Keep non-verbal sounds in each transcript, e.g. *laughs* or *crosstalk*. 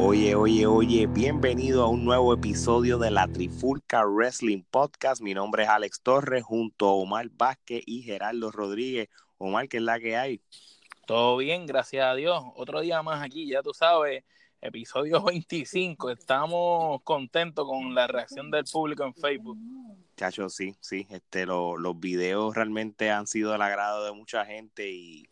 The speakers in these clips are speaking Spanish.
Oye, oye, oye, bienvenido a un nuevo episodio de la Trifulca Wrestling Podcast. Mi nombre es Alex Torres junto a Omar Vázquez y Gerardo Rodríguez. Omar, ¿qué es la que hay? Todo bien, gracias a Dios. Otro día más aquí, ya tú sabes, episodio *laughs* 25. Estamos contentos con la reacción del público en Facebook. Chacho, sí, sí. Este, los videos realmente han sido del agrado de mucha gente y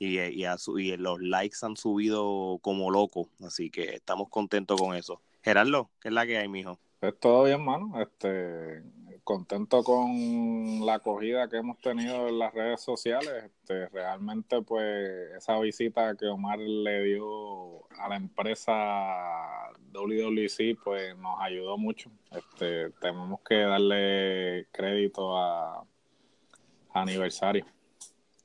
y, y, los likes han subido como loco, así que estamos contentos con eso. Gerardo, ¿qué es la que hay, mijo? Pues todo bien, mano. Este, contento con la acogida que hemos tenido en las redes sociales. Este, realmente, pues, esa visita que Omar le dio a la empresa WWC, pues, nos ayudó mucho. Este, tenemos que darle crédito a aniversario.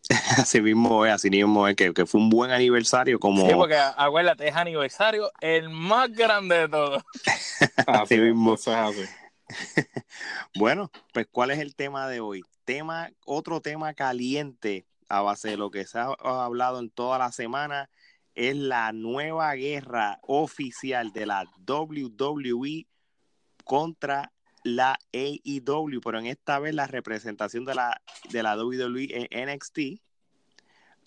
*laughs* así mismo es, así mismo es, que, fue un buen aniversario como... Sí, porque acuérdate, es aniversario el más grande de todos. *laughs* así mismo. es así. *laughs* bueno, pues ¿cuál es el tema de hoy? Tema, otro tema caliente a base de lo que se ha hablado en toda la semana es la nueva guerra oficial de la WWE contra la AEW, pero en esta vez la representación de la, de la WWE en NXT.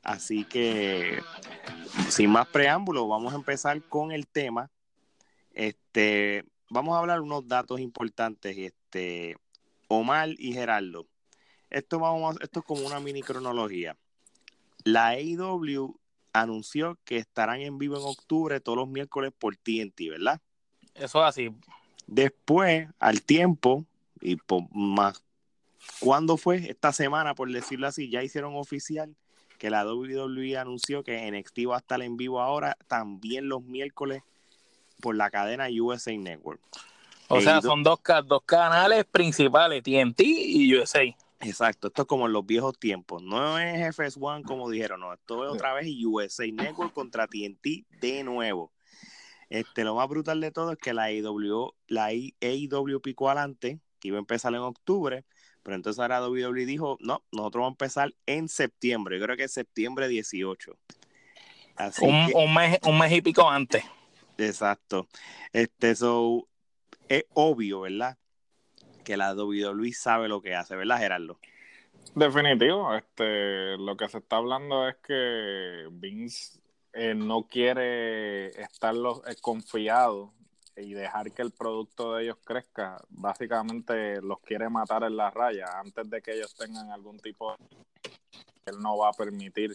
Así que, sin más preámbulos, vamos a empezar con el tema. Este, vamos a hablar unos datos importantes. Este, Omar y Gerardo. Esto, vamos, esto es como una mini cronología. La AEW anunció que estarán en vivo en octubre todos los miércoles por TNT, ¿verdad? Eso es así. Después, al tiempo, y por más, ¿cuándo fue? Esta semana, por decirlo así, ya hicieron oficial que la WWE anunció que NXT va a estar en vivo ahora, también los miércoles por la cadena USA Network. O sea, son dos, dos canales principales, TNT y USA. Exacto, esto es como en los viejos tiempos. No es FS1 como dijeron, no, esto es otra vez USA Network contra TNT de nuevo. Este, lo más brutal de todo es que la AEW, la AEW picó adelante, que iba a empezar en octubre, pero entonces ahora WWE dijo, no, nosotros vamos a empezar en septiembre, yo creo que es septiembre 18. un, un, mes, un mes y pico antes. Exacto. Este, so, es obvio, ¿verdad? Que la WWE sabe lo que hace, ¿verdad, Gerardo? Definitivo, este, lo que se está hablando es que Vince eh, no quiere estar eh, confiado y dejar que el producto de ellos crezca, básicamente los quiere matar en la raya antes de que ellos tengan algún tipo de... Él no va a permitir.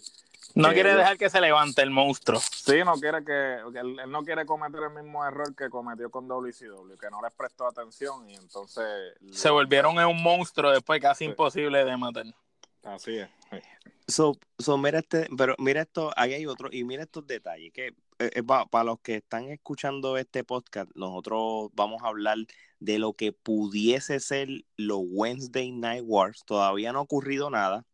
No quiere dejar que se levante el monstruo. Sí, no quiere que. Él, no quiere cometer el mismo error que cometió con WCW, que no les prestó atención y entonces. Se volvieron en un monstruo después casi imposible de matar. Así es. So, so, mira este, pero mira esto, ahí hay otro, y mira estos detalles, que eh, eh, para los que están escuchando este podcast, nosotros vamos a hablar de lo que pudiese ser los Wednesday Night Wars. Todavía no ha ocurrido nada,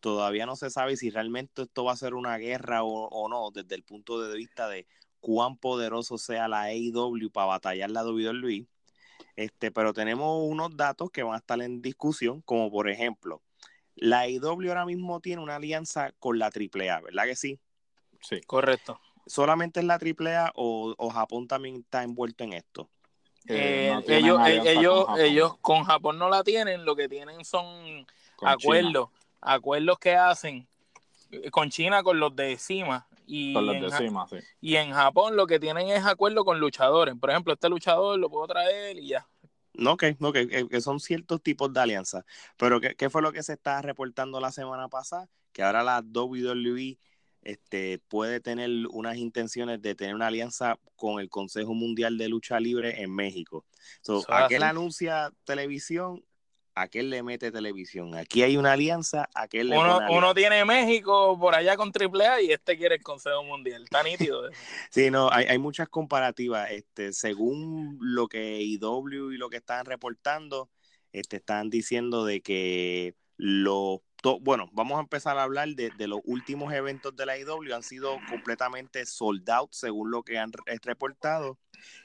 todavía no se sabe si realmente esto va a ser una guerra o, no, desde el punto de vista de cuán poderoso sea la AEW para batallar la WWE. Este, pero tenemos unos datos que van a estar en discusión, como por ejemplo, la IW ahora mismo tiene una alianza con la AAA, ¿verdad que sí? Sí, correcto. ¿Solamente es la AAA o, o Japón también está envuelto en esto? Eh, eh, ellos, ellos, con ellos con Japón no la tienen, lo que tienen son acuerdos, acuerdos que hacen con China con los de CIMA. Y, con los de CIMA, sí. y en Japón lo que tienen es acuerdo con luchadores. Por ejemplo, este luchador lo puedo traer y ya. No, que, no, que, que, son ciertos tipos de alianzas. Pero ¿qué, fue lo que se estaba reportando la semana pasada? Que ahora la WWE este, puede tener unas intenciones de tener una alianza con el Consejo Mundial de Lucha Libre en México. So, aquel anuncia televisión, aquel le mete televisión. Aquí hay una alianza, aquel le uno, pone uno tiene México por allá con AAA y este quiere el Consejo Mundial. Está nítido. *laughs* sí, no, hay, hay, muchas comparativas. Este, según lo que IW y lo que están reportando, este, están diciendo de que los bueno, vamos a empezar a hablar de, de, los últimos eventos de la IW. Han sido completamente sold out, según lo que han reportado.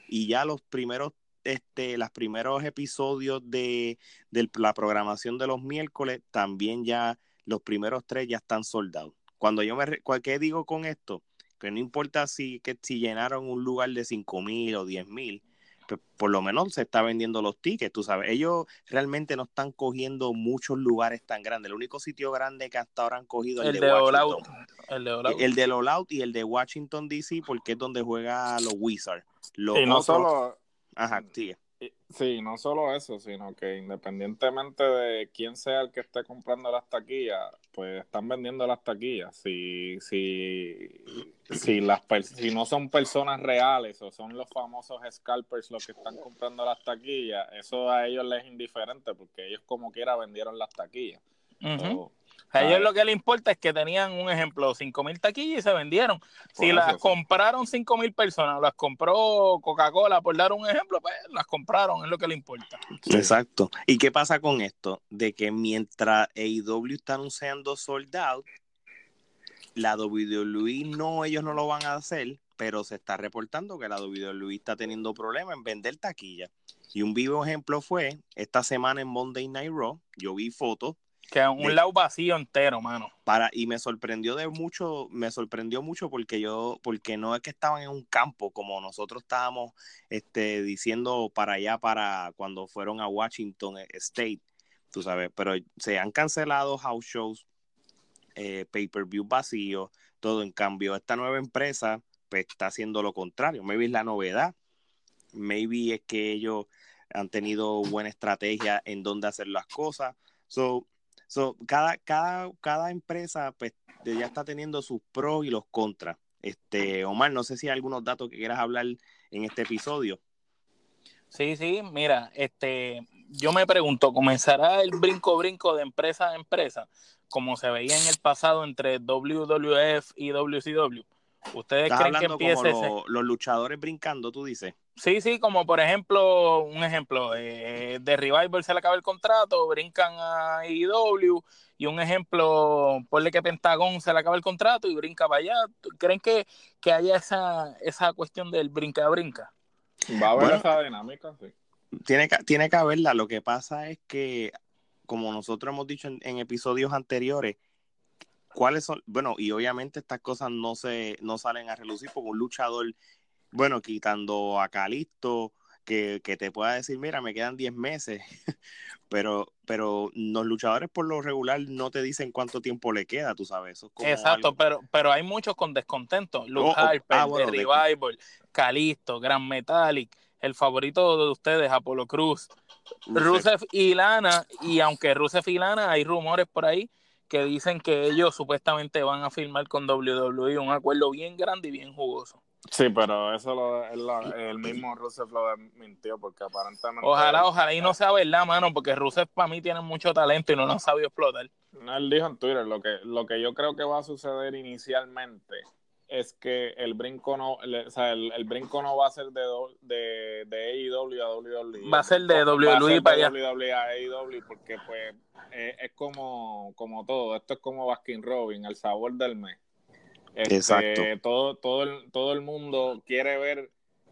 Y ya los primeros este, los primeros episodios de, la programación de los miércoles, también ya los primeros tres ya están soldados. Cuando yo me, ¿qué digo con esto? Que no importa si, que, si llenaron un lugar de cinco mil o diez mil, pues, por lo menos se está vendiendo los tickets, tú sabes. Ellos realmente no están cogiendo muchos lugares tan grandes. El único sitio grande que hasta ahora han cogido es el, de, Washington. El de All El de All Out y el de Washington DC, porque es donde juega los Wizards. Los y no solo Ajá, Sí, no solo eso, sino que independientemente de quién sea el que esté comprando las taquillas, pues están vendiendo las taquillas. Si, si, si, las, si no son personas reales o son los famosos scalpers los que están comprando las taquillas, eso a ellos les es indiferente porque ellos como quiera vendieron las taquillas. A ellos lo que les importa es que tenían un ejemplo, 5 mil taquillas y se vendieron. Si las compraron 5 mil personas, las compró Coca-Cola, por dar un ejemplo, pues las compraron, es lo que le importa. Exacto. ¿Y qué pasa con esto? De que mientras AEW está anunciando sold out, la WWE no, ellos no lo van a hacer, pero se está reportando que la WWE está teniendo problemas en vender taquillas. Y un vivo ejemplo fue esta semana en Monday Night Raw, yo vi fotos que un lado vacío entero, mano. Para, y me sorprendió de mucho, me sorprendió mucho porque yo, porque no es que estaban en un campo como nosotros estábamos este, diciendo para allá, para cuando fueron a Washington State, tú sabes, pero se han cancelado house shows, eh, pay-per-view vacío, todo en cambio. Esta nueva empresa pues, está haciendo lo contrario. Maybe es la novedad, maybe es que ellos han tenido buena estrategia en dónde hacer las cosas. So, So, cada, cada, cada empresa pues, ya está teniendo sus pros y los contras. Este, Omar, no sé si hay algunos datos que quieras hablar en este episodio. Sí, sí, mira, este, yo me pregunto, ¿comenzará el brinco brinco de empresa a empresa, como se veía en el pasado entre WWF y WCW? ¿Ustedes creen que empiece como los luchadores brincando, tú dices? Sí, sí, como por ejemplo, un ejemplo, eh, de Revival se le acaba el contrato, brincan a IW, y un ejemplo, ponle que Pentagón se le acaba el contrato y brinca para allá. ¿Creen que, que haya esa, esa cuestión del brinca-brinca? Va a haber esa dinámica, sí. Tiene que, tiene que haberla. Lo que pasa es que, como nosotros hemos dicho en, episodios anteriores, cuáles son, bueno, y obviamente estas cosas no se, no salen a relucir porque un luchador bueno, quitando a Calisto, que, te pueda decir, mira, me quedan 10 meses, *laughs* pero, pero los luchadores por lo regular no te dicen cuánto tiempo le queda, tú sabes. Eso Exacto, pero, pero hay muchos con descontento. Luke oh, oh, Harper, ah, Revival, Calisto, Gran Metallic, el favorito de ustedes, Apolo Cruz, Rusev y Lana, y aunque Rusev y Lana, hay rumores por ahí que dicen que ellos supuestamente van a firmar con WWE un acuerdo bien grande y bien jugoso. Sí, pero eso lo, el mismo Rusev lo mintió porque aparentemente... Ojalá, ojalá y no sea verdad, mano, porque Rusev para mí tiene mucho talento y no lo ha sabido explotar. No, él dijo en Twitter, lo que, lo que yo creo que va a suceder inicialmente es que el brinco no, o sea, el, brinco no va a ser de, de, de AEW a WWE. Va a ser de WWE para allá. WWE a AEW porque pues eh, es como, como todo, esto es como Baskin Robin, el sabor del mes. Este, Exacto. Todo, todo, el, todo el mundo quiere ver,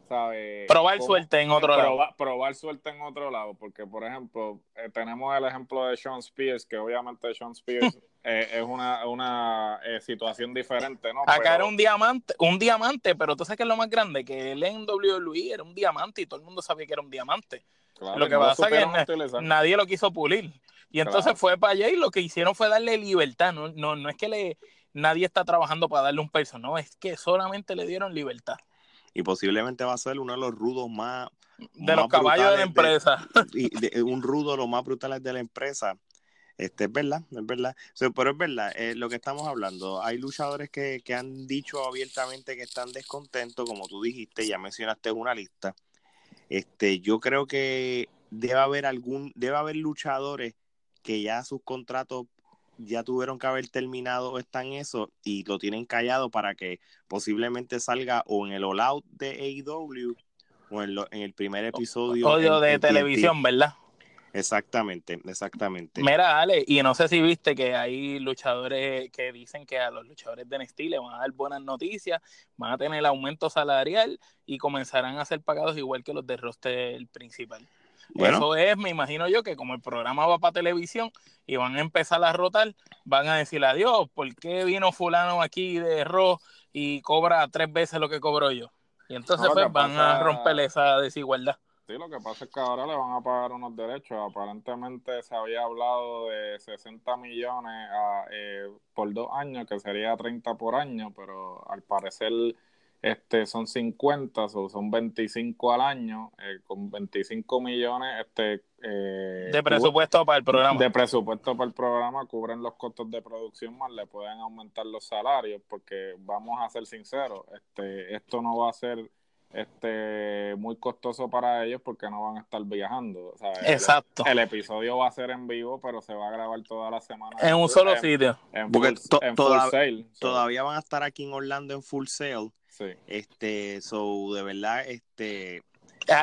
¿sabe? Probar suerte en otro lado. Probar suerte en otro lado, porque, por ejemplo, eh, tenemos el ejemplo de Sean Spears, que obviamente Sean Spears *laughs* eh, es una, una eh, situación diferente, ¿no? Acá era un diamante, un diamante, pero tú sabes que es lo más grande, que el en WWE era un diamante y todo el mundo sabía que era un diamante. lo que pasa es que nadie lo quiso pulir. Y entonces fue para allá y lo que hicieron fue darle libertad. No, no, no es que le, nadie está trabajando para darle un peso, no, es que solamente le dieron libertad. Y posiblemente va a ser uno de los rudos más... De los caballos de la empresa. *laughs* y un rudo lo más brutales de la empresa. Este, es verdad, es verdad. pero es verdad, eh, lo que estamos hablando. Hay luchadores que, que han dicho abiertamente que están descontentos, como tú dijiste, ya mencionaste una lista. Este, yo creo que debe haber algún, debe haber luchadores que ya sus contratos ya tuvieron que haber terminado están eso y lo tienen callado para que posiblemente salga o en el All Out de AEW o en, en el primer episodio de televisión, ¿verdad? Exactamente, exactamente. Mira, Ale, y no sé si viste que hay luchadores que dicen que a los luchadores de NXT le van a dar buenas noticias, van a tener aumento salarial y comenzarán a ser pagados igual que los de roster principal. Eso es, me imagino yo, que como el programa va para televisión y van a empezar a rotar, van a decir adiós, ¿por qué vino fulano aquí de Raw y cobra tres veces lo que cobro yo? Y entonces pues, van a romper esa desigualdad. Sí, lo que pasa es que ahora le van a pagar unos derechos. Aparentemente se había hablado de 60 millones eh, por dos años, que sería 30 por año, pero al parecer este son 50, o son 25 al año, eh, con 25 millones este eh, de presupuesto para el programa. De presupuesto para el programa cubren los costos de producción más le pueden aumentar los salarios, porque vamos a ser sinceros, este esto no va a ser este muy costoso para ellos porque no van a estar viajando. Exacto. El, episodio va a ser en vivo, pero se va a grabar toda la semana. En un solo sitio. En, porque full, sale. Todavía van a estar aquí en Orlando en full sale. Sí. Este, so, de verdad, este...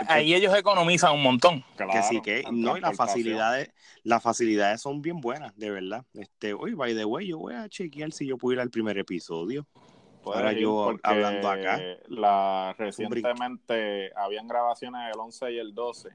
Ahí ellos economizan un montón. que sí, que no, y las facilidades, las facilidades son bien buenas, de verdad. Este, oye, by the way, yo voy a chequear si yo puedo ir al primer episodio. Ahora yo hablando acá. La, recientemente habían grabaciones el 11 y el 12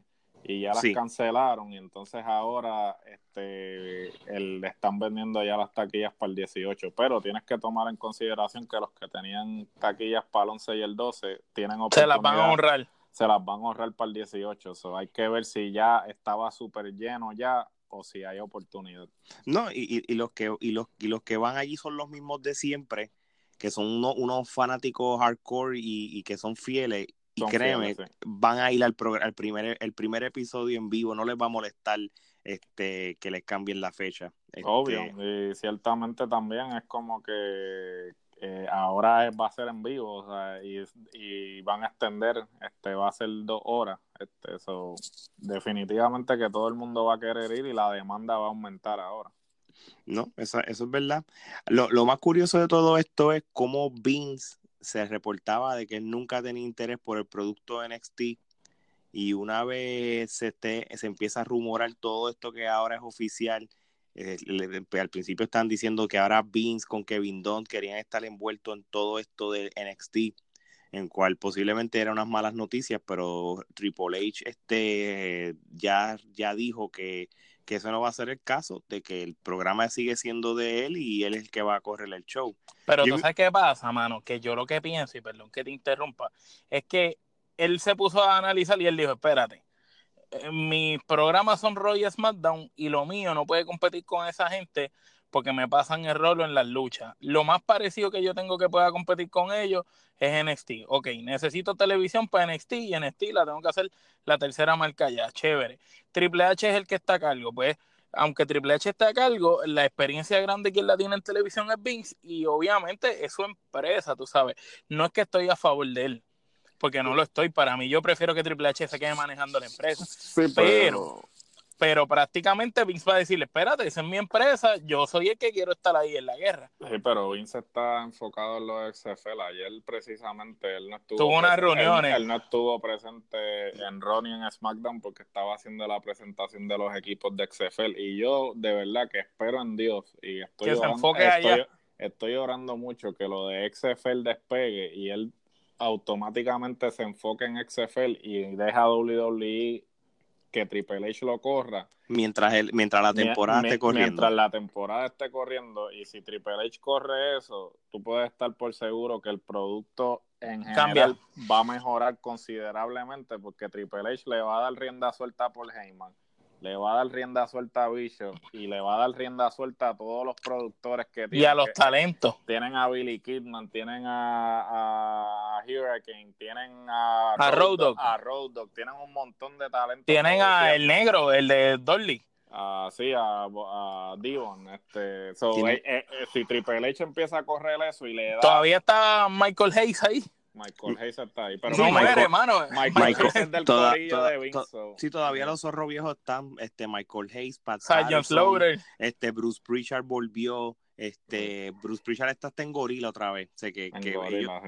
y ya las cancelaron y entonces ahora este el, están vendiendo ya las taquillas para el 18 pero tienes que tomar en consideración que los que tenían taquillas para el 11 y el 12 tienen oportunidad se las van a ahorrar se las van a ahorrar para el 18 so hay que ver si ya estaba súper lleno ya o si hay oportunidad. No y, y, los que y los y los que van allí son los mismos de siempre que son unos fanáticos hardcore y, que son fieles. Y créeme, van a ir al, al primer, el primer episodio en vivo, no les va a molestar este que les cambien la fecha. Obvio, este y ciertamente también es como que eh, ahora va a ser en vivo, o sea, y, van a extender, este va a ser dos horas, este, eso definitivamente que todo el mundo va a querer ir y la demanda va a aumentar ahora. No, eso, eso es verdad. Lo, lo, más curioso de todo esto es cómo Vince se reportaba de que él nunca tenía interés por el producto NXT y una vez se, esté, se empieza a rumorar todo esto que ahora es oficial, eh, pues, al principio están diciendo que ahora Vince con Kevin Dunn querían estar envueltos en todo esto de NXT, en cual posiblemente eran unas malas noticias, pero Triple H este, ya, ya dijo que que eso no va a ser el caso, de que el programa sigue siendo de él y él es el que va a correr el show. Pero tú sabes qué pasa, mano, que yo lo que pienso, y perdón que te interrumpa, es que él se puso a analizar y él dijo, espérate, eh, mis programas son Roy SmackDown y lo mío no puede competir con esa gente porque me pasan el rolo en las luchas. Lo más parecido que yo tengo que pueda competir con ellos es NXT. Ok, necesito televisión para NXT y NXT la tengo que hacer la tercera marca ya. Chévere. Triple H es el que está a cargo. Pues, aunque Triple H está a cargo, la experiencia grande que él la tiene en televisión es Vince y obviamente es su empresa, tú sabes. No es que estoy a favor de él, porque no lo estoy. Para mí, yo prefiero que Triple H se quede manejando la empresa. Sí, pero pero prácticamente Vince va a decirle, espérate, esa es mi empresa, yo soy el que quiero estar ahí en la guerra. Sí, pero Vince está enfocado en los XFL. Ayer precisamente él no estuvo... Tuvo unas reuniones. Él, no estuvo presente en Ronnie en SmackDown porque estaba haciendo la presentación de los equipos de XFL. Y yo de verdad que espero en Dios y estoy, que orando, estoy, estoy orando mucho que lo de XFL despegue y él automáticamente se enfoque en XFL y deja WWE que Triple H lo corra. Mientras, el, mientras la temporada esté corriendo. Mientras la temporada esté corriendo y si Triple H corre eso, tú puedes estar por seguro que el producto en general va a mejorar considerablemente porque Triple H le va a dar rienda suelta por Heyman le va a dar rienda suelta a Bishop y le va a dar rienda suelta a todos los productores que tienen. Y a los talentos. Tienen a Billy Kidman, tienen a, a Hurricane, tienen a, a Road Dogg. A Road Dogg, tienen un montón de talentos. Tienen a el negro, el de Dolly. Ah, sí, a, a Dion. Este, so, eh, eh, si Triple H empieza a correr eso y le da. Todavía está Michael Hayes ahí. Michael Hayes está ahí. Pero no muere, hermano. Michael, Hayes es del toda, toda, de Vince. sí, todavía los zorros viejos están. Este, Michael Hayes, Pat este, Bruce Pritchard volvió. Este, Bruce Pritchard está hasta en gorila otra vez. Sé que, que gorila,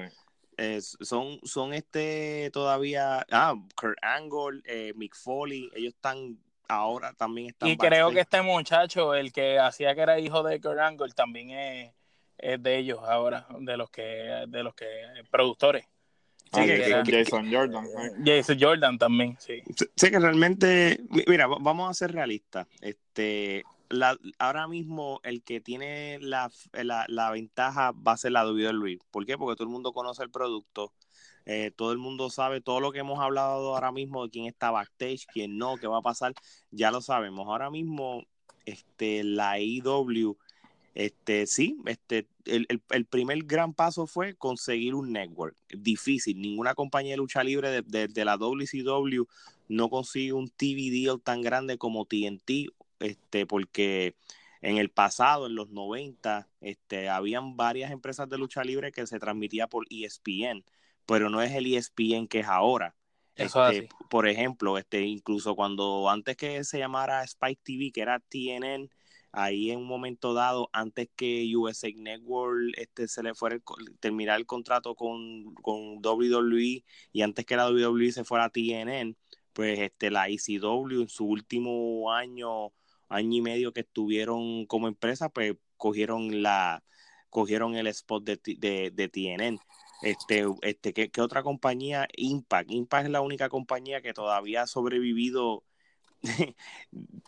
ellos, son, son este todavía. Ah, Kurt Angle, eh, Mick Foley, ellos están ahora también están. Y creo que este muchacho, el que hacía que era hijo de Kurt Angle, también es es de ellos ahora, de los que, de los que productores. Sí, Jason Jordan. Jason Jordan también, sí. Sí, que realmente, mira, vamos a ser realistas. Este, la, ahora mismo el que tiene la, la, ventaja va a ser la WWE. ¿Por qué? Porque todo el mundo conoce el producto. Eh, todo el mundo sabe todo lo que hemos hablado ahora mismo de quién está backstage, quién no, qué va a pasar, ya lo sabemos. Ahora mismo, este, la IW este, sí, este, el, el, primer gran paso fue conseguir un network. Difícil, ninguna compañía de lucha libre de, de, la WCW no consigue un TV deal tan grande como TNT, este, porque en el pasado, en los 90, este, habían varias empresas de lucha libre que se transmitía por ESPN, pero no es el ESPN que es ahora. Este, por ejemplo, este, incluso cuando antes que se llamara Spike TV, que era TNN, ahí en un momento dado, antes que USA Network este, se le fuera terminar el contrato con, con WWE y antes que la WWE se fuera a TNN, pues este, la ECW en su último año, año y medio que estuvieron como empresa, pues cogieron la cogieron el spot de, de, de TNN. Este, este, ¿qué, ¿qué, otra compañía? Impact. Impact es la única compañía que todavía ha sobrevivido *laughs*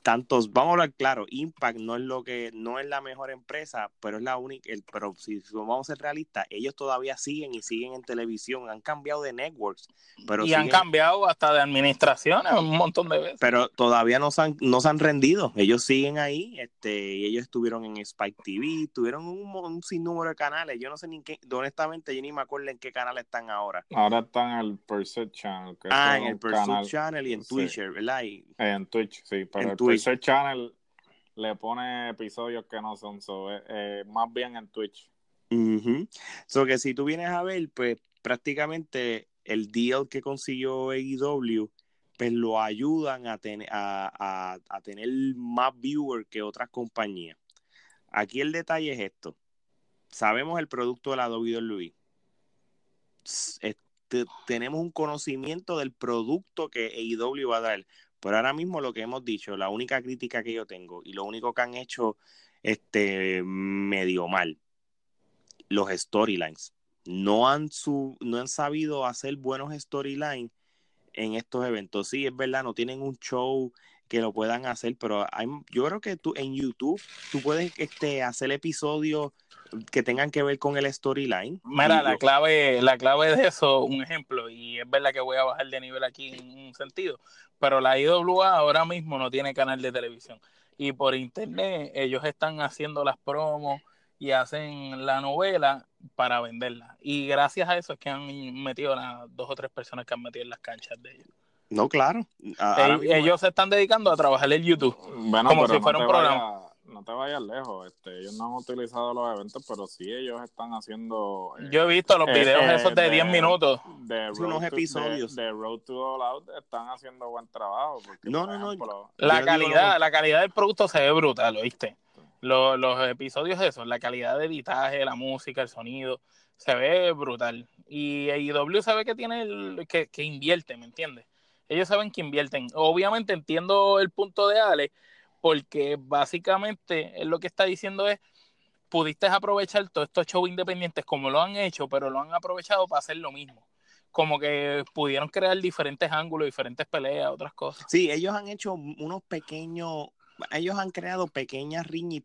tantos, vamos a hablar claro, Impact no es lo que, no es la mejor empresa, pero es la única, el, pero si vamos a ser realistas, ellos todavía siguen y siguen en televisión, han cambiado de networks, pero y han cambiado hasta de administraciones un montón de veces. Pero todavía no se han, no se han rendido, ellos siguen ahí, este, y ellos estuvieron en Spike TV, tuvieron un, un sinnúmero de canales, yo no sé ni qué, honestamente yo ni me acuerdo en qué canal están ahora. Ahora están en el Pursuit Channel. ah, en el Pursuit Channel y en Twitter, ¿verdad? en Twitch, sí, pero en Twitch. Channel le pone episodios que no son, so, eh, eh, más bien en Twitch. Uh So que si tú vienes a ver, pues prácticamente el deal que consiguió AEW, pues lo ayudan a, tener a, a, tener más viewers que otras compañías. Aquí el detalle es esto. Sabemos el producto de la WWE. Este, tenemos un conocimiento del producto que AEW va a dar. Pero ahora mismo lo que hemos dicho, la única crítica que yo tengo y lo único que han hecho este medio mal, los storylines. No han, su, no han sabido hacer buenos storylines en estos eventos. Sí, es verdad, no tienen un show que lo puedan hacer, pero hay, yo creo que tú en YouTube tú puedes este, hacer episodios que tengan que ver con el storyline. Mira, la clave, la clave de eso, un ejemplo, y es verdad que voy a bajar de nivel aquí en un sentido, pero la IWA ahora mismo no tiene canal de televisión. Y por internet ellos están haciendo las promos y hacen la novela para venderla. Y gracias a eso es que han metido a dos o tres personas que han metido en las canchas de ellos. No, claro. ellos, se están dedicando a trabajar en YouTube. como si fuera un programa no te vayas lejos, este, ellos no han utilizado los eventos, pero sí ellos están haciendo... Eh, Yo he visto los eh, videos eh, esos de, 10 minutos. De unos episodios. De, Road to All Out están haciendo buen trabajo. no, no, no. La calidad, la calidad del producto se ve brutal, ¿oíste? Los, los episodios esos, la calidad de editaje, la música, el sonido, se ve brutal. Y IW sabe que tiene el, que, que invierte, ¿me entiendes? Ellos saben que invierten. Obviamente entiendo el punto de Ale, porque básicamente él lo que está diciendo es, pudiste aprovechar todos estos shows independientes como lo han hecho, pero lo han aprovechado para hacer lo mismo. Como que pudieron crear diferentes ángulos, diferentes peleas, otras cosas. Sí, ellos han hecho unos pequeños ellos han creado pequeñas riñas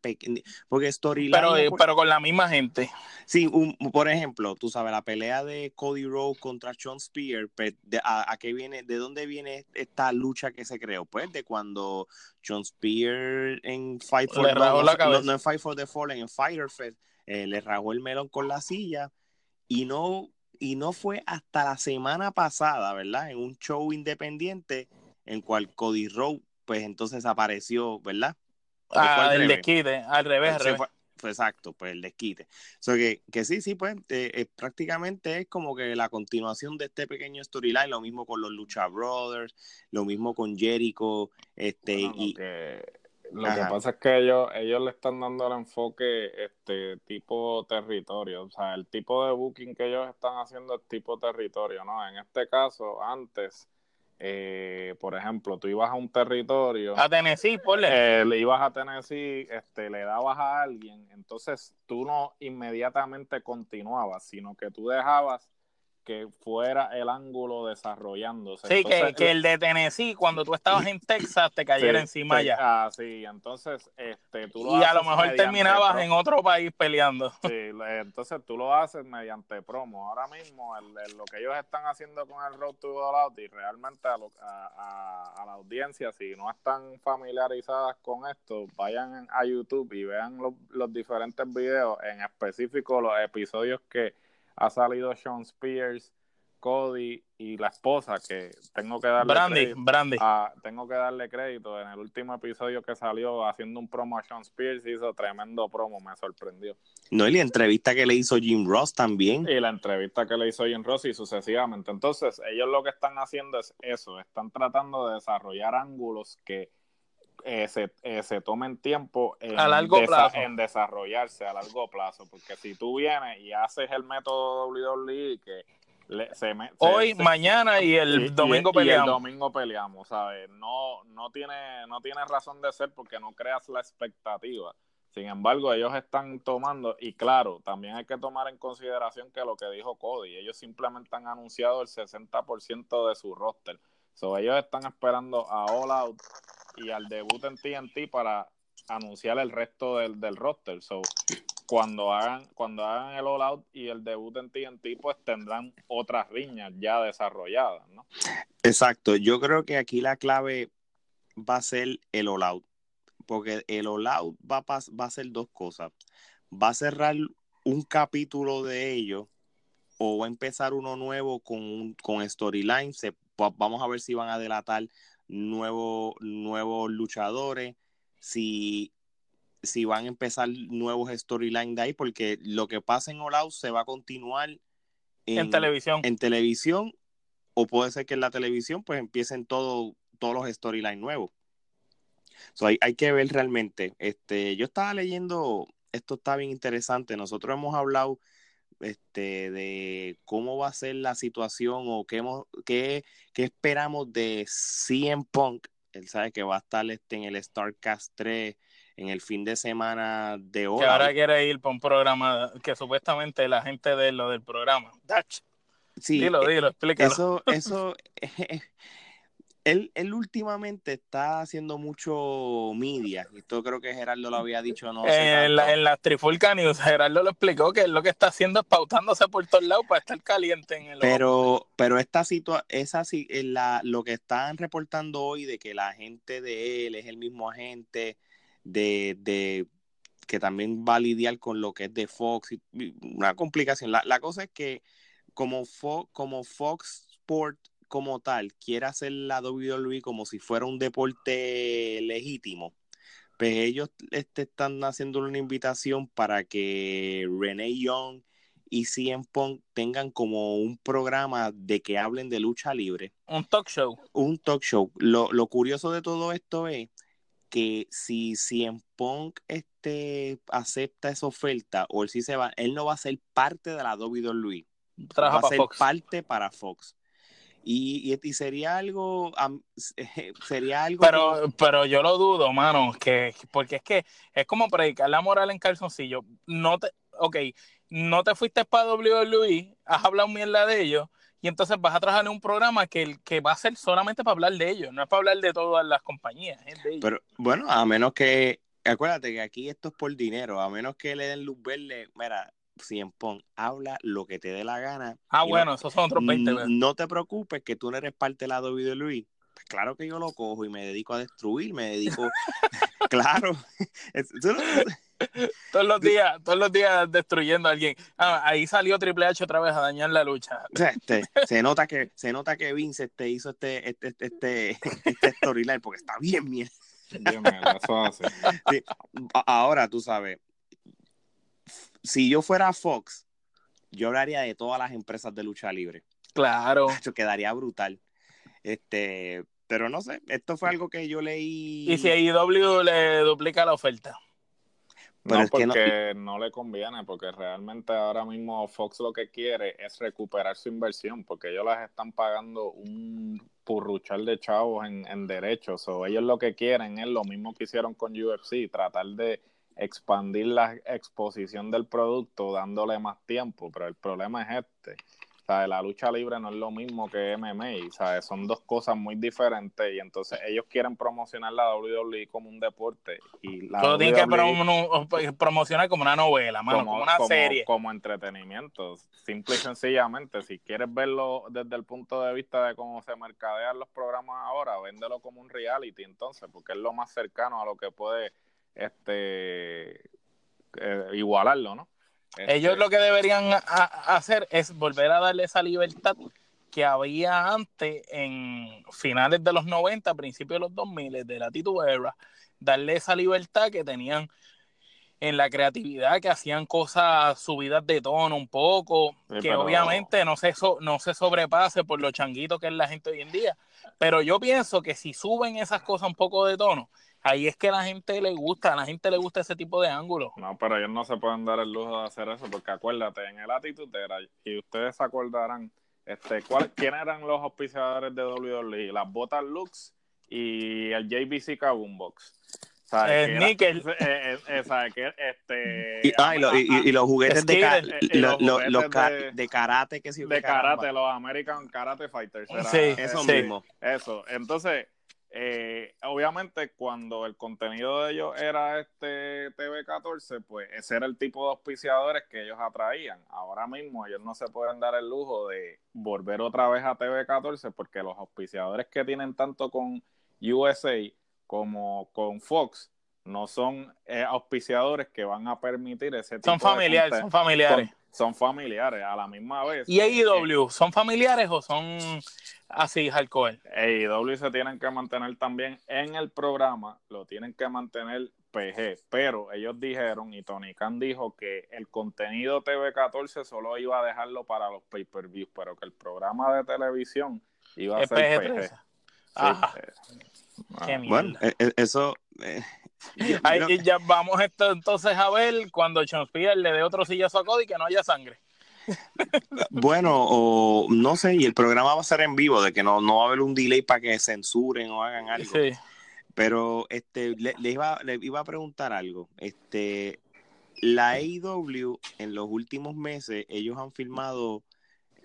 porque storyline pero, eh, pero con la misma gente. Sí por ejemplo tú sabes la pelea de Cody Rhodes contra Sean Spear pues, a, qué viene de dónde viene esta lucha que se creó pues de cuando Sean Spear en Fight for, no, en Fight for the Fallen en Fighter Fest eh, le rajó el melón con la silla y no y no fue hasta la semana pasada verdad en un show independiente en cual Cody Rhodes pues entonces apareció, ¿verdad? Ah, el desquite, al revés, al revés. exacto, pues el desquite. So que, que sí, sí, pues eh, prácticamente es como que la continuación de este pequeño storyline, lo mismo con los Lucha Brothers, lo mismo con Jericho, este, y... Lo que pasa es que ellos, ellos le están dando el enfoque este tipo territorio, o sea, el tipo de booking que ellos están haciendo es tipo territorio, ¿no? En este caso, antes eh, por ejemplo, tú ibas a un territorio. A Tennessee, ponle. Eh, le ibas a Tennessee, este, le dabas a alguien, entonces tú no inmediatamente continuabas, sino que tú dejabas que fuera el ángulo desarrollándose. Sí, que, el de Tennessee, cuando tú estabas en Texas, te cayera encima ya. Ah, sí, entonces este, tú lo Y a lo mejor terminabas en otro país peleando. Sí, entonces tú lo haces mediante promo. Ahora mismo, lo que ellos están haciendo con el Road to All Out y realmente a, la audiencia, si no están familiarizadas con esto, vayan a YouTube y vean los diferentes videos, en específico los episodios que ha salido Sean Spears, Cody y la esposa que tengo que darle crédito Brandy. tengo que darle crédito. En el último episodio que salió haciendo un promo a Sean Spears hizo tremendo promo me sorprendió. No y la entrevista que le hizo Jim Ross también. Y la entrevista que le hizo Jim Ross y sucesivamente. Entonces ellos lo que están haciendo es eso están tratando de desarrollar ángulos que eh, se, eh, se tomen tiempo en, en desarrollarse a largo plazo, porque si tú vienes y haces el método WWE que se, hoy, mañana y el domingo peleamos. el domingo peleamos, ¿sabes? No, no tiene, no tiene razón de ser porque no creas la expectativa. Sin embargo, ellos están tomando, y claro, también hay que tomar en consideración que lo que dijo Cody, ellos simplemente han anunciado el 60% de su roster. So, ellos están esperando a All Out y al debut en TNT para anunciar el resto del, del roster. So, cuando hagan, cuando hagan el All Out y el debut en TNT, pues tendrán otras riñas ya desarrolladas, ¿no? Exacto. Yo creo que aquí la clave va a ser el All Out. Porque el All Out va a, va a ser dos cosas. Va a cerrar un capítulo de ellos o va a empezar uno nuevo con, con storyline. vamos a ver si van a delatar nuevos, nuevos luchadores, si, si van a empezar nuevos storylines de ahí, porque lo que pasa en All Out se va a continuar en, televisión. En televisión, o puede ser que en la televisión pues empiecen todo, todos los storylines nuevos. So, hay, hay, que ver realmente. Este, yo estaba leyendo, esto está bien interesante. Nosotros hemos hablado este, de cómo va a ser la situación o qué, qué, qué esperamos de CM Punk. Él sabe que va a estar este, en el Starcast 3 en el fin de semana de hoy. Que ahora quiere ir para un programa que supuestamente la gente de lo del programa. Dutch. Sí, dilo, dilo, explícalo. Eso, eso *laughs* él, él, últimamente está haciendo mucho media. Esto creo que Gerardo lo había dicho, no En, la, en la Trifulca News, Gerardo lo explicó que lo que está haciendo es pautándose por todos lados para estar caliente en el Pero, pero esta situación, esa la, lo que están reportando hoy de que la gente de él es el mismo agente de, de que también va a lidiar con lo que es de Fox, una complicación. La, la cosa es que como, como Fox Sport como tal quiere hacer la WWE como si fuera un deporte legítimo, pues ellos este, están haciendo una invitación para que Renee Young y CM Punk tengan como un programa de que hablen de lucha libre. Un talk show. Un talk show. Lo, curioso de todo esto es que si CM Punk este, acepta esa oferta o él sí se va, él no va a ser parte de la WWE. va a ser parte para Fox. Y, y, sería algo, *laughs* sería algo. Pero, pero yo lo dudo, mano, que, porque es que es como predicar la moral en calzoncillo. No te, ok, no te fuiste para WWE, has hablado mierda de ellos, y entonces vas a trabajar en un programa que, que va a ser solamente para hablar de ellos, no es para hablar de todas las compañías. Pero bueno, a menos que, acuérdate que aquí esto es por dinero, a menos que le den luz verde, mira, Cien Pong, habla lo que te dé la gana. Ah, bueno, esos son otros 20. No te preocupes que tú no eres parte de la WWE. Pues claro que yo lo cojo y me dedico a destruir, me dedico. *laughs* claro. *laughs* todos los días, todos los días destruyendo a alguien. Ah, ahí salió Triple H otra vez a dañar la lucha. Este, se nota que, se nota que Vince te hizo este, este, este, este, storyline porque está bien bien. Bien, eso hace. Ahora tú sabes, si yo fuera Fox, yo hablaría de todas las empresas de lucha libre. Claro. *laughs* Eso quedaría brutal. Este, pero no sé, esto fue algo que yo leí. ¿Y si AEW le duplica la oferta? no, porque no... le conviene, porque realmente ahora mismo Fox lo que quiere es recuperar su inversión, porque ellos las están pagando un purruchal de chavos en, en derechos. O ellos lo que quieren es lo mismo que hicieron con UFC, tratar de expandir la exposición del producto dándole más tiempo, pero el problema es este la lucha libre no es lo mismo que MMA, ¿sabes? Son dos cosas muy diferentes y entonces ellos quieren promocionar la WWE como un deporte y la Todo tiene que e promocionar como una novela, como, una serie. Como entretenimiento, simple y sencillamente. Si quieres verlo desde el punto de vista de cómo se mercadean los programas ahora, véndelo como un reality entonces, porque es lo más cercano a lo que puede este eh, igualarlo, ¿no? Ellos este, lo que deberían hacer es volver a darle esa libertad que había antes en finales de los 90, principios de los 2000, de la Tito Era, darle esa libertad que tenían en la creatividad, que hacían cosas subidas de tono un poco, que obviamente no se, no se sobrepase por los changuitos que es la gente hoy en día. Pero yo pienso que si suben esas cosas un poco de tono, ahí es que a la gente le gusta, a la gente le gusta ese tipo de ángulo. No, pero ellos no se pueden dar el lujo de hacer eso, porque acuérdate, en el Attitude Era, y ustedes se acordarán, este, ¿cuál, ¿quiénes eran los auspiciadores de WWE? Las botas Lux y el JBC Kaboom Box. El níquel. *laughs* Eh, eh, que este, y, ah, y, los juguetes, de, de, karate que sí. De karate, los American Karate Fighters. sí, eso mismo. Eso. Entonces, eh, obviamente cuando el contenido de ellos era este TV14, pues ese era el tipo de auspiciadores que ellos atraían. Ahora mismo ellos no se pueden dar el lujo de volver otra vez a TV14 porque los auspiciadores que tienen tanto con USA como con Fox no son eh, auspiciadores que van a permitir ese tipo son familiares, Son familiares, son familiares a la misma vez. ¿Y AEW son familiares o son así hardcore? AEW se tienen que mantener también en el programa, lo tienen que mantener PG, pero ellos dijeron y Tony Khan dijo que el contenido TV14 solo iba a dejarlo para los pay-per-views, pero que el programa de televisión iba a ser PG. Sí, ah. bueno, e, e, eso eh, Ahí ya vamos entonces a ver cuando Spear le dé otro sillazo a Cody que no haya sangre. Bueno, o no sé, y el programa va a ser en vivo, de que no, no va a haber un delay para que censuren o hagan algo. Pero este, le, iba, le iba a preguntar algo. Este, la AEW en los últimos meses, ellos han filmado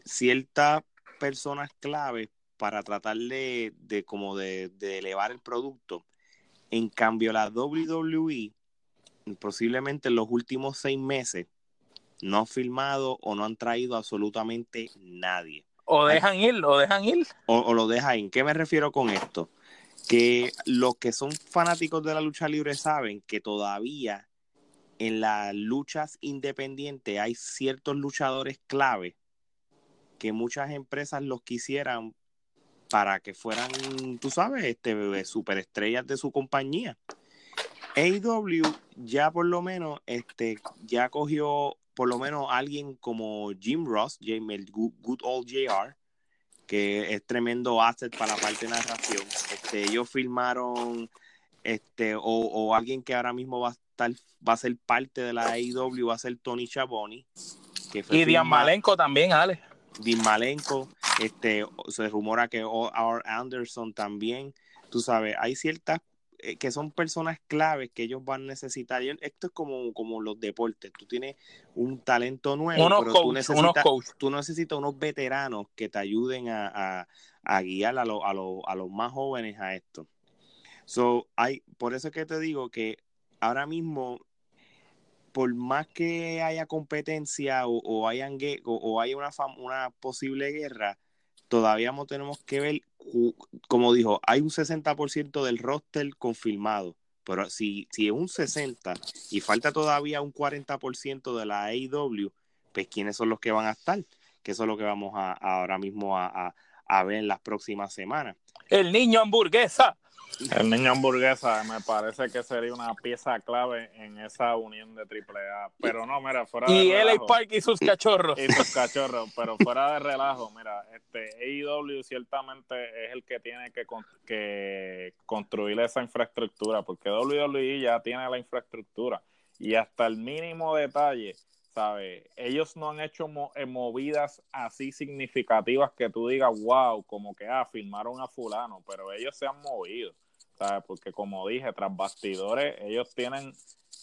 ciertas personas claves para tratar de, de como de, de elevar el producto en cambio, la WWE, posiblemente en los últimos seis meses, no han filmado o no han traído absolutamente nadie. O dejan ir, o dejan ir. O, lo dejan ir. ¿Qué me refiero con esto? Que los que son fanáticos de la lucha libre saben que todavía en las luchas independientes hay ciertos luchadores clave que muchas empresas los quisieran para que fueran, tú sabes, este, superestrellas de su compañía. AEW ya por lo menos, este, ya cogió por lo menos alguien como Jim Ross, el good, Old JR, que es tremendo asset para la parte de narración. Este, ellos filmaron, este, o, alguien que ahora mismo va a estar, va a ser parte de la AEW, va a ser Tony Chaboni. y Dian Malenko también, Ale. Dean Malenko, este, se rumora que R. Anderson también, tú sabes, hay ciertas que son personas claves que ellos van a necesitar. esto es como, como los deportes. Tú tienes un talento nuevo, pero tú, necesitas, unos tú necesitas unos veteranos que te ayuden a, guiar a, a, a, los más jóvenes a esto. So, hay, por eso es que te digo que ahora mismo por más que haya competencia o, o, hayan, o, haya una, una posible guerra, todavía no tenemos que ver, como dijo, hay un 60% del roster confirmado, pero si, si es un 60% y falta todavía un 40% de la AEW, pues quiénes son los que van a estar, que eso es lo que vamos a, ahora mismo a, a ver en las próximas semanas. El niño hamburguesa. El niño hamburguesa me parece que sería una pieza clave en esa unión de AAA. Pero no, mira, fuera de Y LA Park y sus cachorros. Y sus cachorros, pero fuera de relajo, mira, este AEW ciertamente es el que tiene que, que construir esa infraestructura, porque WWE ya tiene la infraestructura y hasta el mínimo detalle ¿sabes? Ellos no han hecho eh, movidas así significativas que tú digas, wow, como que, ah, firmaron a fulano, pero ellos se han movido, ¿sabes? Porque como dije, tras bastidores, ellos tienen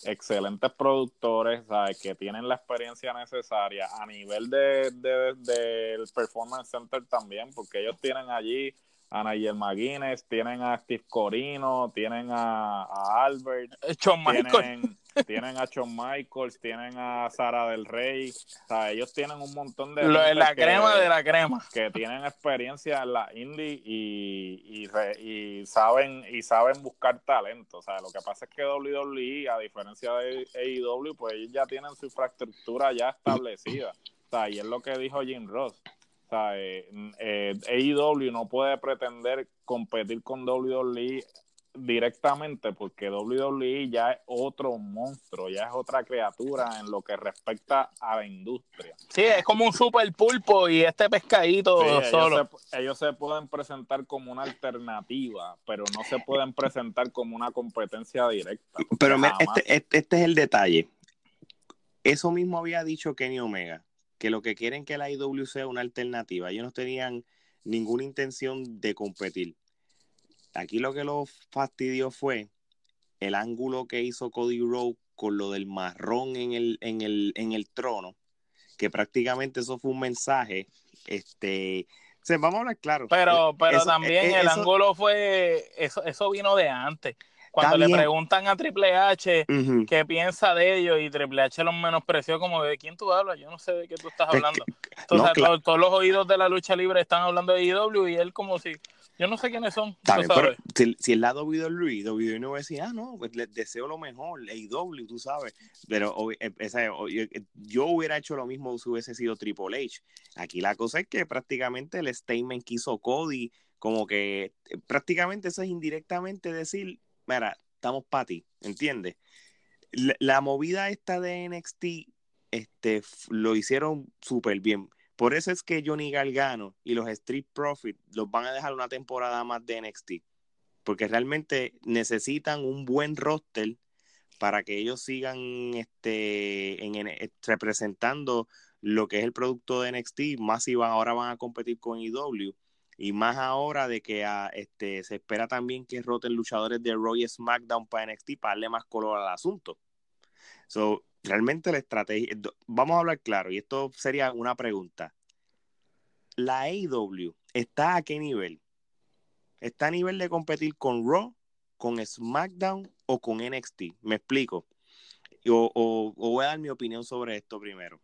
excelentes productores, ¿sabes? Que tienen la experiencia necesaria a nivel del de, de, Performance Center también, porque ellos tienen allí a Nigel McGuinness, tienen a Steve Corino, tienen a, Albert, tienen, tienen, a Shawn Michaels, tienen a Sara del Rey, o sea, ellos tienen un montón de... la crema de la crema. Que tienen experiencia en la indie y, y, saben y saben buscar talento, o sea, lo que pasa es que WWE, a diferencia de AEW, pues ellos ya tienen su infraestructura ya establecida, o sea, y es lo que dijo Jim Ross o sea, eh, AEW no puede pretender competir con WWE directamente porque WWE ya es otro monstruo, ya es otra criatura en lo que respecta a la industria. Sí, es como un super pulpo y este pescadito solo. Ellos se, ellos se pueden presentar como una alternativa, pero no se pueden presentar como una competencia directa. Pero este, este, este es el detalle. Eso mismo había dicho Kenny Omega que lo que quieren que la IW sea una alternativa. Ellos no tenían ninguna intención de competir. Aquí lo que lo fastidió fue el ángulo que hizo Cody Rhodes con lo del marrón en el, en el, en el trono, que prácticamente eso fue un mensaje. Este, vamos a hablar claro. Pero, pero también e, el ángulo fue, eso, eso vino de antes. Cuando le preguntan a Triple H qué piensa de ellos y Triple H los menospreció como de quién tú hablas, yo no sé de qué tú estás hablando. todos, los oídos de la lucha libre están hablando de IW y él como si yo no sé quiénes son. si, si, el lado WWE, WWE no va a decir, ah, no, pues les deseo lo mejor, AEW, tú sabes. Pero eh, eh, yo hubiera hecho lo mismo si hubiese sido Triple H. Aquí la cosa es que prácticamente el statement que hizo Cody, como que eh, prácticamente eso es indirectamente decir, mira, estamos para ti, ¿entiendes? La, movida esta de NXT este, lo hicieron súper bien. Por eso es que Johnny Galgano y los Street Profits los van a dejar una temporada más de NXT. Porque realmente necesitan un buen roster para que ellos sigan este, en, representando lo que es el producto de NXT. Más si van, ahora van a competir con IW. Y más ahora de que ah, este, se espera también que roten luchadores de Roy SmackDown para NXT para darle más color al asunto. So, realmente la estrategia, vamos a hablar claro, y esto sería una pregunta. ¿La AEW está a qué nivel? ¿Está a nivel de competir con Raw, con SmackDown o con NXT? Me explico. O, o, voy a dar mi opinión sobre esto primero.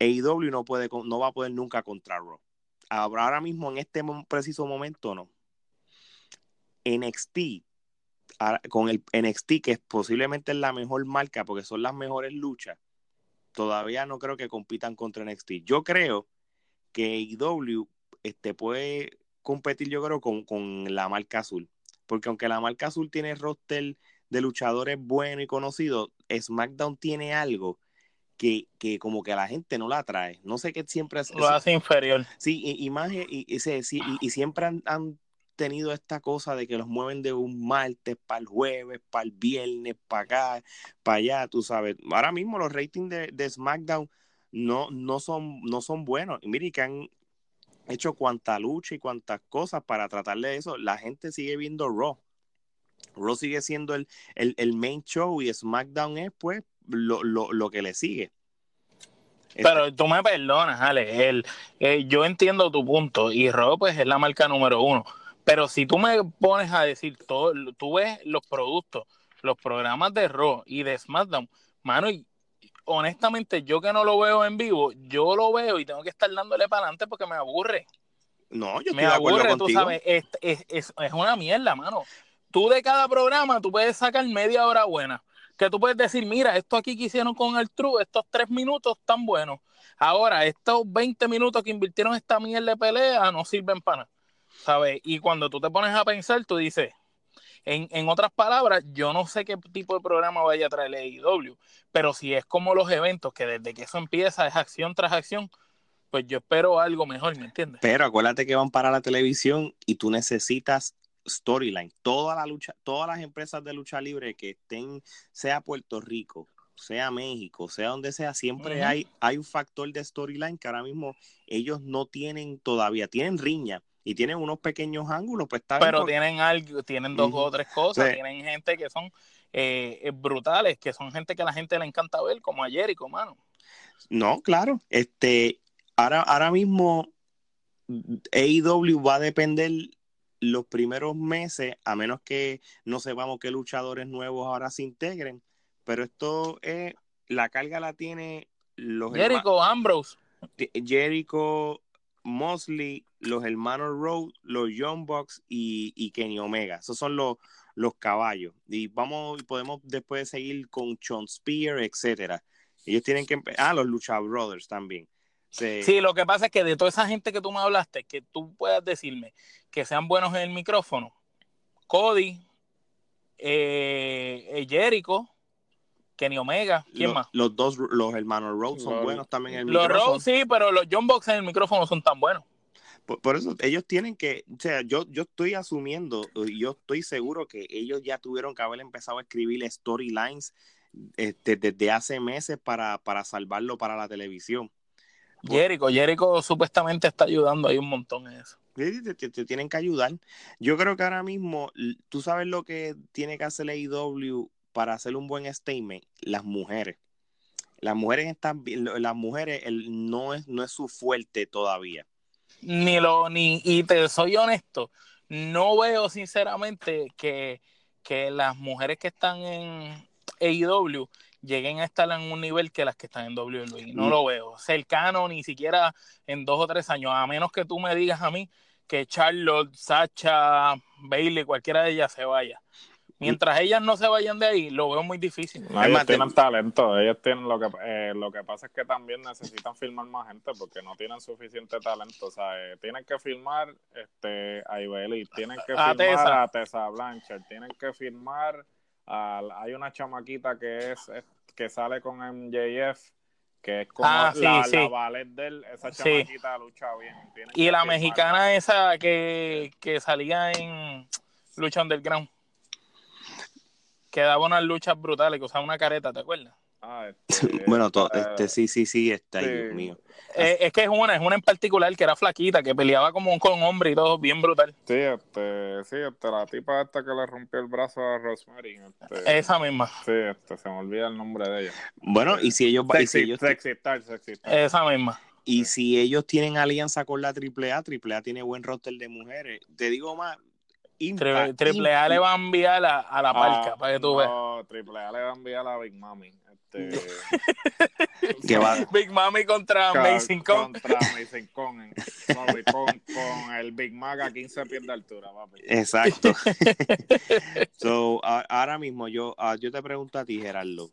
AEW no, puede, no va a poder nunca contra Raw ahora mismo en este preciso momento no. NXT, con el NXT, que es posiblemente la mejor marca porque son las mejores luchas, todavía no creo que compitan contra NXT. Yo creo que IW este, puede competir, yo creo, con, con la marca azul. Porque aunque la marca azul tiene roster de luchadores buenos y conocidos, SmackDown tiene algo que, que, como que a la gente no la atrae. No sé qué siempre es. Lo hace inferior. Sí, y, y, y, siempre han, tenido esta cosa de que los mueven de un martes para el jueves, para el viernes, para acá, para allá, tú sabes. Ahora mismo los ratings de, SmackDown no, no, son, no son buenos. Y mire que han hecho cuanta lucha y cuantas cosas para tratarle de eso. La gente sigue viendo Raw. Raw sigue siendo el, el, el main show y SmackDown es pues lo, lo, lo que le sigue. Pero tú me perdonas, Ale. El, eh, yo entiendo tu punto y Raw pues es la marca número uno. Pero si tú me pones a decir todo, tú ves los productos, los programas de Raw y de SmackDown, mano, y honestamente yo que no lo veo en vivo, yo lo veo y tengo que estar dándole para adelante porque me aburre. No, yo estoy me de aburre, tú sabes, es, es, es, una mierda, mano. Tú de cada programa tú puedes sacar media hora buena que tú puedes decir, mira, esto aquí que hicieron con el True, estos tres minutos tan buenos. Ahora, estos 20 minutos que invirtieron esta mierda de pelea no sirven para nada. ¿Sabes? Y cuando tú te pones a pensar, tú dices, en, en, otras palabras, yo no sé qué tipo de programa vaya a traer AEW, pero si es como los eventos, que desde que eso empieza es acción tras acción, pues yo espero algo mejor, ¿me entiendes? Pero acuérdate que van para la televisión y tú necesitas storyline. Toda la lucha, todas las empresas de lucha libre que estén, sea Puerto Rico, sea México, sea donde sea, siempre hay, hay un factor de storyline que ahora mismo ellos no tienen todavía, tienen riña y tienen unos pequeños ángulos, pues está Pero tienen algo, tienen dos o tres cosas, tienen gente que son eh, eh, brutales, que son gente que a la gente le encanta ver, como a Jericho, mano. No, claro, este, ahora, ahora mismo AEW va a depender los primeros meses, a menos que no sepamos qué luchadores nuevos ahora se integren, pero esto es, la carga la tiene los Jericho, Ambrose. Jericho, Mosley, los hermanos Road, los Young Bucks y, Kenny Omega. Esos son los, los caballos. Y vamos, podemos después seguir con Sean Spear, etcétera. Ellos tienen que ah, los Lucha Brothers también. Sí. lo que pasa es que de toda esa gente que tú me hablaste, que tú puedas decirme que sean buenos en el micrófono, Cody, eh, eh Jericho, Kenny Omega, ¿quién más? Los dos, los hermanos Rhodes son buenos también en el los micrófono. Los sí, pero los John Box en el micrófono son tan buenos. Por, eso ellos tienen que, o sea, yo, yo estoy asumiendo, yo estoy seguro que ellos ya tuvieron que haber empezado a escribir storylines este, desde hace meses para, para salvarlo para la televisión. Jericho, Jericho supuestamente está ayudando ahí un montón en eso. Te, tienen que ayudar. Yo creo que ahora mismo, tú sabes lo que tiene que hacer la IW para hacer un buen statement, las mujeres. Las mujeres están las mujeres no es no es su fuerte todavía. Ni lo ni y te soy honesto, no veo sinceramente que, que las mujeres que están en AEW lleguen a estar en un nivel que las que están en WWE. No mm. lo veo cercano ni siquiera en dos o tres años, a menos que tú me digas a mí que Charlotte, Sacha, Bailey, cualquiera de ellas se vaya. Mientras ellas no se vayan de ahí, lo veo muy difícil. ellos tienen talento, ellos tienen lo que eh, lo que pasa es que también necesitan filmar más gente porque no tienen suficiente talento, o sea, eh, tienen que filmar este a Ibeli, tienen que filmar a Tessa Blanchard, tienen que filmar hay una chamaquita que es, que sale con MJF que es como ah, la, ballet de él, esa chamaquita lucha bien. y la mexicana esa que, que salía en Lucha Underground que daba unas luchas brutales, que usaba una careta, ¿te acuerdas? Ah, *laughs* este, bueno, este, sí, sí, sí, está ahí, Dios mío. Eh, es que es una, es una en particular que era flaquita, que peleaba como un con hombre y todo, bien brutal. Sí, este, sí, este, la tipa esta que le rompió el brazo a Rosemary. Este, Esa misma. Sí, este, se me olvida el nombre de ella. Bueno, y si ellos... Sexy, y si ellos sexy star, sexy Esa misma. Y si ellos tienen alianza con la AAA, AAA tiene buen roster de mujeres. Te digo más, Triple A le va a enviar a, a la ah, parca para que tú veas. No, Triple A le va a enviar a Big Mami. Este... *laughs* Big Mami contra Amazing Kong. Contra Amazing Kong. con, con, el Big Mac a 15 pies de altura, papi. Exacto. *laughs* so, ahora mismo yo, yo te pregunto a ti, Gerardo.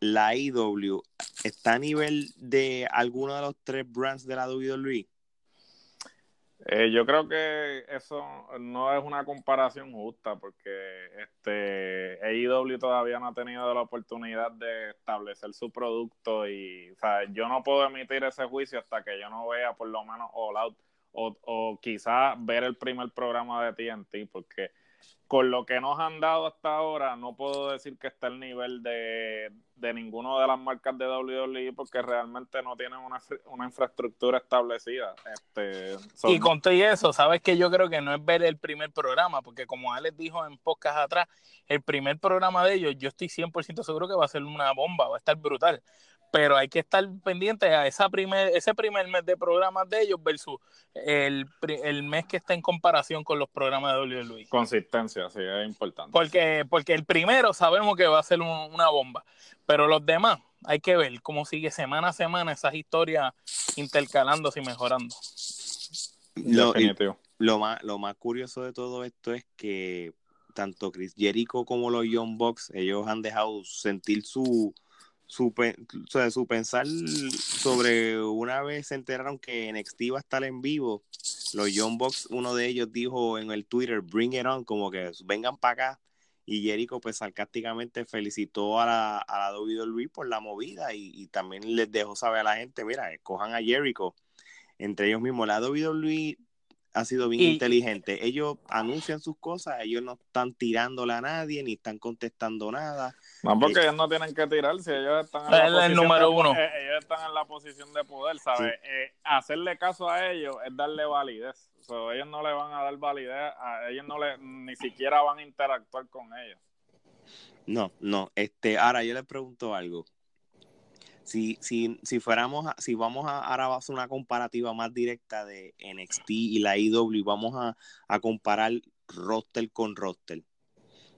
¿La IW está a nivel de alguno de los tres brands de la WWE? Eh, yo creo que eso no es una comparación justa porque este AEW todavía no ha tenido la oportunidad de establecer su producto y o sea, yo no puedo emitir ese juicio hasta que yo no vea por lo menos All Out o, o quizá ver el primer programa de TNT porque con lo que nos han dado hasta ahora, no puedo decir que está el nivel de, de ninguna de las marcas de WWE porque realmente no tienen una, una infraestructura establecida. Este, Y con todo eso, sabes que yo creo que no es ver el primer programa, porque como Alex dijo en podcast atrás, el primer programa de ellos, yo estoy 100% seguro que va a ser una bomba, va a estar brutal pero hay que estar pendiente a esa primer, ese primer mes de programas de ellos versus el, el mes que está en comparación con los programas de WWE. Consistencia, sí, es importante. Porque, porque el primero sabemos que va a ser una bomba, pero los demás hay que ver cómo sigue semana a semana esas historias intercalándose y mejorando. Lo, lo, más, lo más curioso de todo esto es que tanto Chris Jericho como los Young Bucks, ellos han dejado sentir su, su, su pensar sobre una vez se enteraron que NXT iba a estar en vivo, los Young Bucks, uno de ellos dijo en el Twitter, bring it on, como que vengan para acá. Y Jericho, pues sarcásticamente felicitó a la, a la WWE por la movida y, y, también les dejó saber a la gente, mira, escojan a Jericho. Entre ellos mismos, la WWE ha sido bien inteligente. Ellos anuncian sus cosas, ellos no están tirándole a nadie ni están contestando nada. No, porque ellos no tienen que tirar, si ellos están en, la posición, número de, uno. Eh, ellos están en la posición de poder, ¿sabes? Eh, hacerle caso a ellos es darle validez. ellos no le van a dar validez, a ellos no le, ni siquiera van a interactuar con ellos. No, no. Este, ahora yo les pregunto algo si, si, si fuéramos, si vamos a, ahora a hacer una comparativa más directa de NXT y la IW, vamos a, a comparar roster con roster.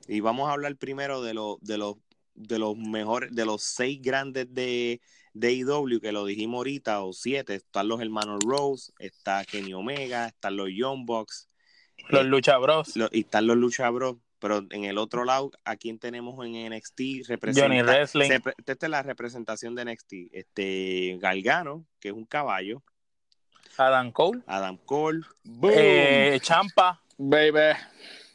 Y vamos a hablar primero de, lo, de, los, de los mejores, de los seis grandes de, de IW, que lo dijimos ahorita, o siete. Están los hermanos Rose, está Kenny Omega, están los Young Bucks. Los eh, Lucha Bros. y están los Lucha Bros. Pero en el otro lado, ¿a quién tenemos en NXT? Johnny Wrestling. esta es la representación de NXT. Este, Galgano, que es un caballo. Adam Cole. Adam Cole. Eh, Champa. Baby.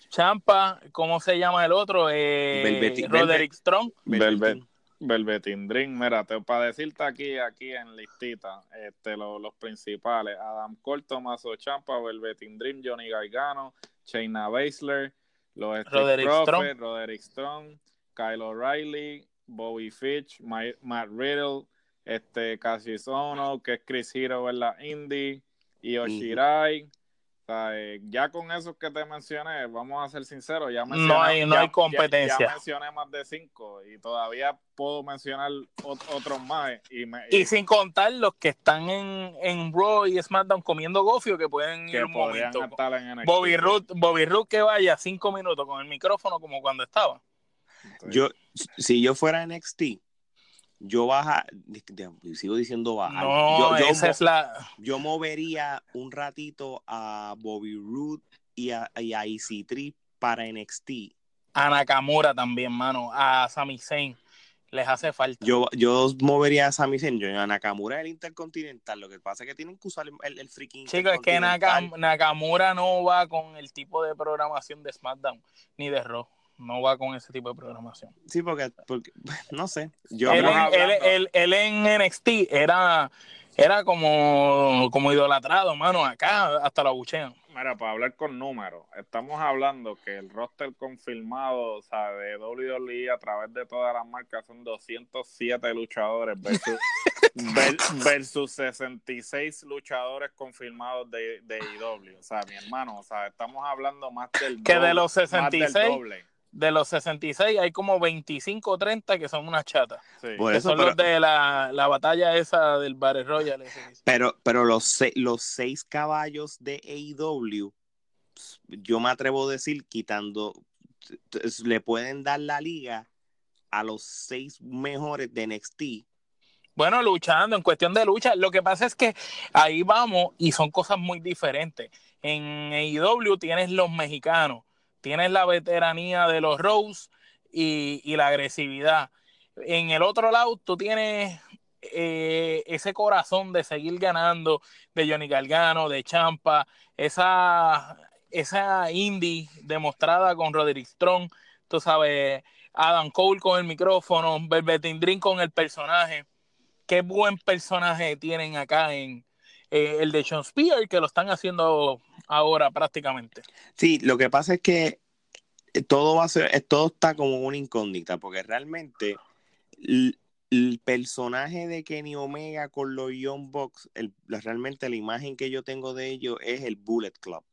Champa, ¿cómo se llama el otro? Eh, Roderick Strong. Velvet. Dream, mira, para decirte aquí, aquí en listita, este, los principales, Adam Cole, Tomaso Champa, Velveteen Dream, Johnny Gargano, Shayna Baszler, los Roderick Strong. Roderick Strong, Kyle O'Reilly, Bobby Fitch, Matt Riddle, este Cassius Ono, que es Chris Hero en la Indie, y Oshirai. Eh, ya con esos que te mencioné, vamos a ser sinceros, ya mencioné, no hay, no hay competencia. Ya, mencioné más de cinco y todavía puedo mencionar otros más. Y, sin contar los que están en, en Raw y SmackDown comiendo gofio que pueden ir un momento. Bobby Root, Bobby Root que vaya cinco minutos con el micrófono como cuando estaba. Yo, si yo fuera NXT, yo baja, sigo diciendo bajar. No, yo, esa es la... yo movería un ratito a Bobby Roode y a, y a EC3 para NXT. A Nakamura también, mano. A Sami Zayn. Les hace falta. Yo, yo movería a Sami Zayn. Yo, a Nakamura el Intercontinental. Lo que pasa es que tienen que usar el, el freaking. Chicos, es que Nakamura no va con el tipo de programación de SmackDown ni de Raw no va con ese tipo de programación. Sí, porque, *laughs* no sé. Yo él, en NXT era, era como, como idolatrado, mano. Acá hasta lo abuchean. Mira, para hablar con números, estamos hablando que el roster confirmado o sea, de WWE a través de todas las marcas son 207 luchadores versus, *laughs* versus 66 luchadores confirmados de, de IW. O sea, mi hermano, o sea, estamos hablando más del Que de los 66 de los 66 hay como 25 o 30 que son unas chatas. que son los de la, batalla esa del Battle Royal. Pero, pero los, los seis caballos de AEW, yo me atrevo a decir, quitando, le pueden dar la liga a los seis mejores de NXT. Bueno, luchando, en cuestión de lucha, lo que pasa es que ahí vamos y son cosas muy diferentes. En AEW tienes los mexicanos, tienes la veteranía de los Rose y, la agresividad. En el otro lado, tú tienes eh, ese corazón de seguir ganando de Johnny Galgano, de Champa, esa, indie demostrada con Roderick Strong, tú sabes, Adam Cole con el micrófono, Velvet con el personaje. Qué buen personaje tienen acá en eh, el de Sean Spear, que lo están haciendo ahora prácticamente. Sí, lo que pasa es que eh, todo va a ser, eh, todo está como una incógnita, porque realmente el, personaje de Kenny Omega con los Young Bucks, el, realmente la imagen que yo tengo de ellos es el Bullet Club.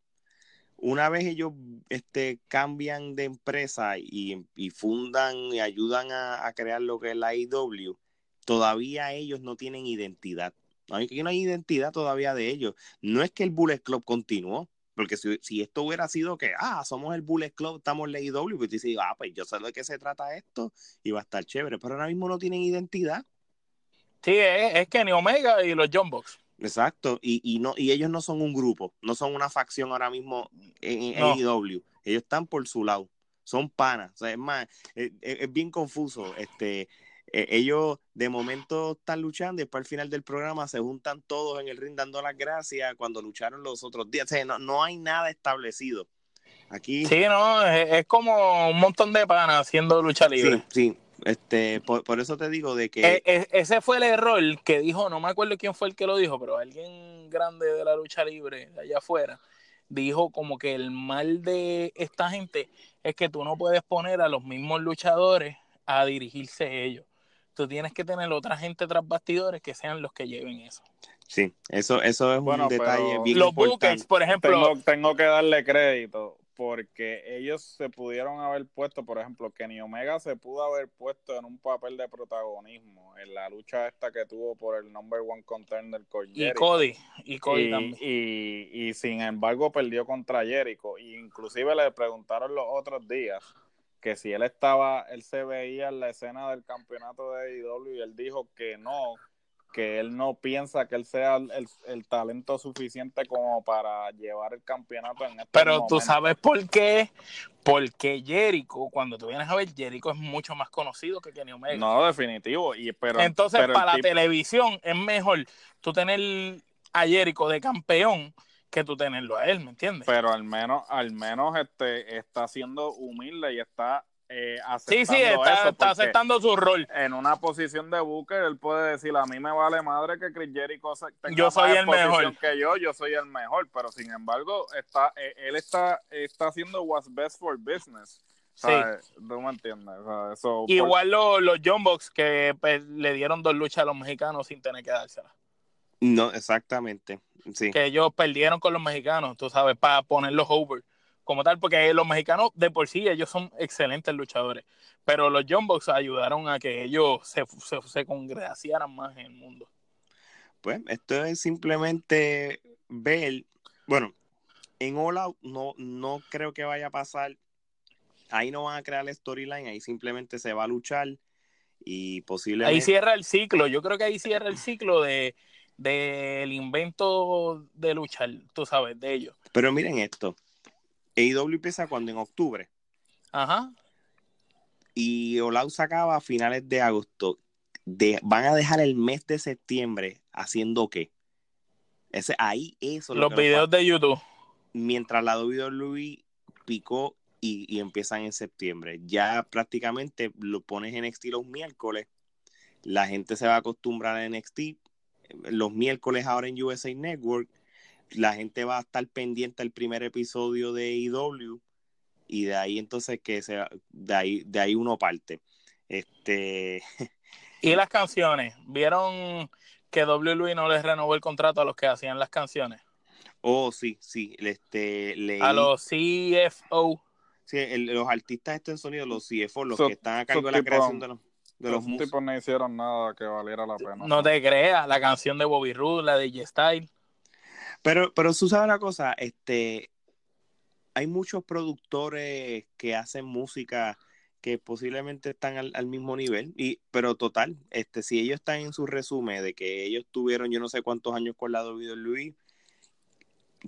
Una vez ellos este, cambian de empresa y, fundan y ayudan a, crear lo que es la IW, todavía ellos no tienen identidad. No hay, no hay identidad todavía de ellos. No es que el Bullet Club continuó, porque si, esto hubiera sido que, ah, somos el Bullet Club, estamos en la IW, pues dices, ah, pues yo sé de qué se trata esto y va a estar chévere, pero ahora mismo no tienen identidad. Sí, es, es Kenny Omega y los John Box. Exacto, y, y, no, y ellos no son un grupo, no son una facción ahora mismo en, en Ellos están por su lado. son panas. O sea, es más, es, bien confuso. Este, e, ellos de momento están luchando y después al final del programa se juntan todos en el ring dando las gracias cuando lucharon los otros días. O sea, no, no hay nada establecido. Aquí. Sí, no, es, como un montón de panas haciendo lucha libre. Sí, sí. Este, por, eso te digo de que. E, e, ese fue el error que dijo, no me acuerdo quién fue el que lo dijo, pero alguien grande de la lucha libre de allá afuera dijo como que el mal de esta gente es que tú no puedes poner a los mismos luchadores a dirigirse ellos. Tú tienes que tener otra gente tras bastidores que sean los que lleven eso. Sí, eso, eso es un detalle bien los importante. por ejemplo. Tengo, tengo que darle crédito porque ellos se pudieron haber puesto, por ejemplo, Kenny Omega se pudo haber puesto en un papel de protagonismo en la lucha esta que tuvo por el number one contender con Jericho. Y Cody, y Cody también. Y, y, sin embargo perdió contra Jericho. Y inclusive le preguntaron los otros días que si él estaba, él se veía en la escena del campeonato de AEW y él dijo que no, que él no piensa que él sea el, talento suficiente como para llevar el campeonato en este Pero tú sabes por qué, porque Jericho, cuando tú vienes a ver, Jericho es mucho más conocido que Kenny Omega. No, definitivo. Y, pero, Entonces, para la televisión es mejor tú tener a Jericho de campeón que tú tenerlo a él, ¿me entiendes? Pero al menos, al menos este, está siendo humilde y está eh, sí, sí, está, aceptando su rol. En una posición de Booker, él puede decir, a mí me vale madre que Chris Jericho tenga yo soy el mejor que yo, yo soy el mejor, pero sin embargo, está, eh, él está, está haciendo what's best for business. Sí. ¿Tú me entiendes? Igual los, los John Box que pues, le dieron dos luchas a los mexicanos sin tener que dárselas. No, exactamente. Sí. Que ellos perdieron con los mexicanos, tú sabes, para ponerlos over como tal, porque los mexicanos de por sí ellos son excelentes luchadores, pero los John Box ayudaron a que ellos se, se, congraciaran más en el mundo. Pues esto es simplemente ver, bueno, en All Out no, no creo que vaya a pasar, ahí no van a crear la storyline, ahí simplemente se va a luchar y posiblemente... Ahí cierra el ciclo, yo creo que ahí cierra el ciclo de del invento de luchar, tú sabes, de ellos. Pero miren esto, AEW empieza cuando en octubre. Ajá. Y Olau se acaba a finales de agosto. De, van a dejar el mes de septiembre haciendo qué? Ese, ahí eso. Los videos de YouTube. Mientras la WWE picó y, y, empiezan en septiembre. Ya prácticamente lo pones en NXT los miércoles. La gente se va a acostumbrar a NXT. Los miércoles ahora en USA Network la gente va a estar pendiente al primer episodio de IW y de ahí entonces que sea de ahí de ahí uno parte. Este y las canciones, ¿vieron que WWE no les renovó el contrato a los que hacían las canciones? Oh, sí, sí, este a los CFO. Sí, los artistas estén sonido, los CFO, los que están a cargo de la creación de los de los tipos no hicieron nada que valiera la pena. No te creas, la canción de Bobby Roode, la de G-Style. Pero, pero tú sabes la cosa, este, hay muchos productores que hacen música que posiblemente están al, mismo nivel, y, pero total, este, si ellos están en su resumen de que ellos tuvieron yo no sé cuántos años con la Luis,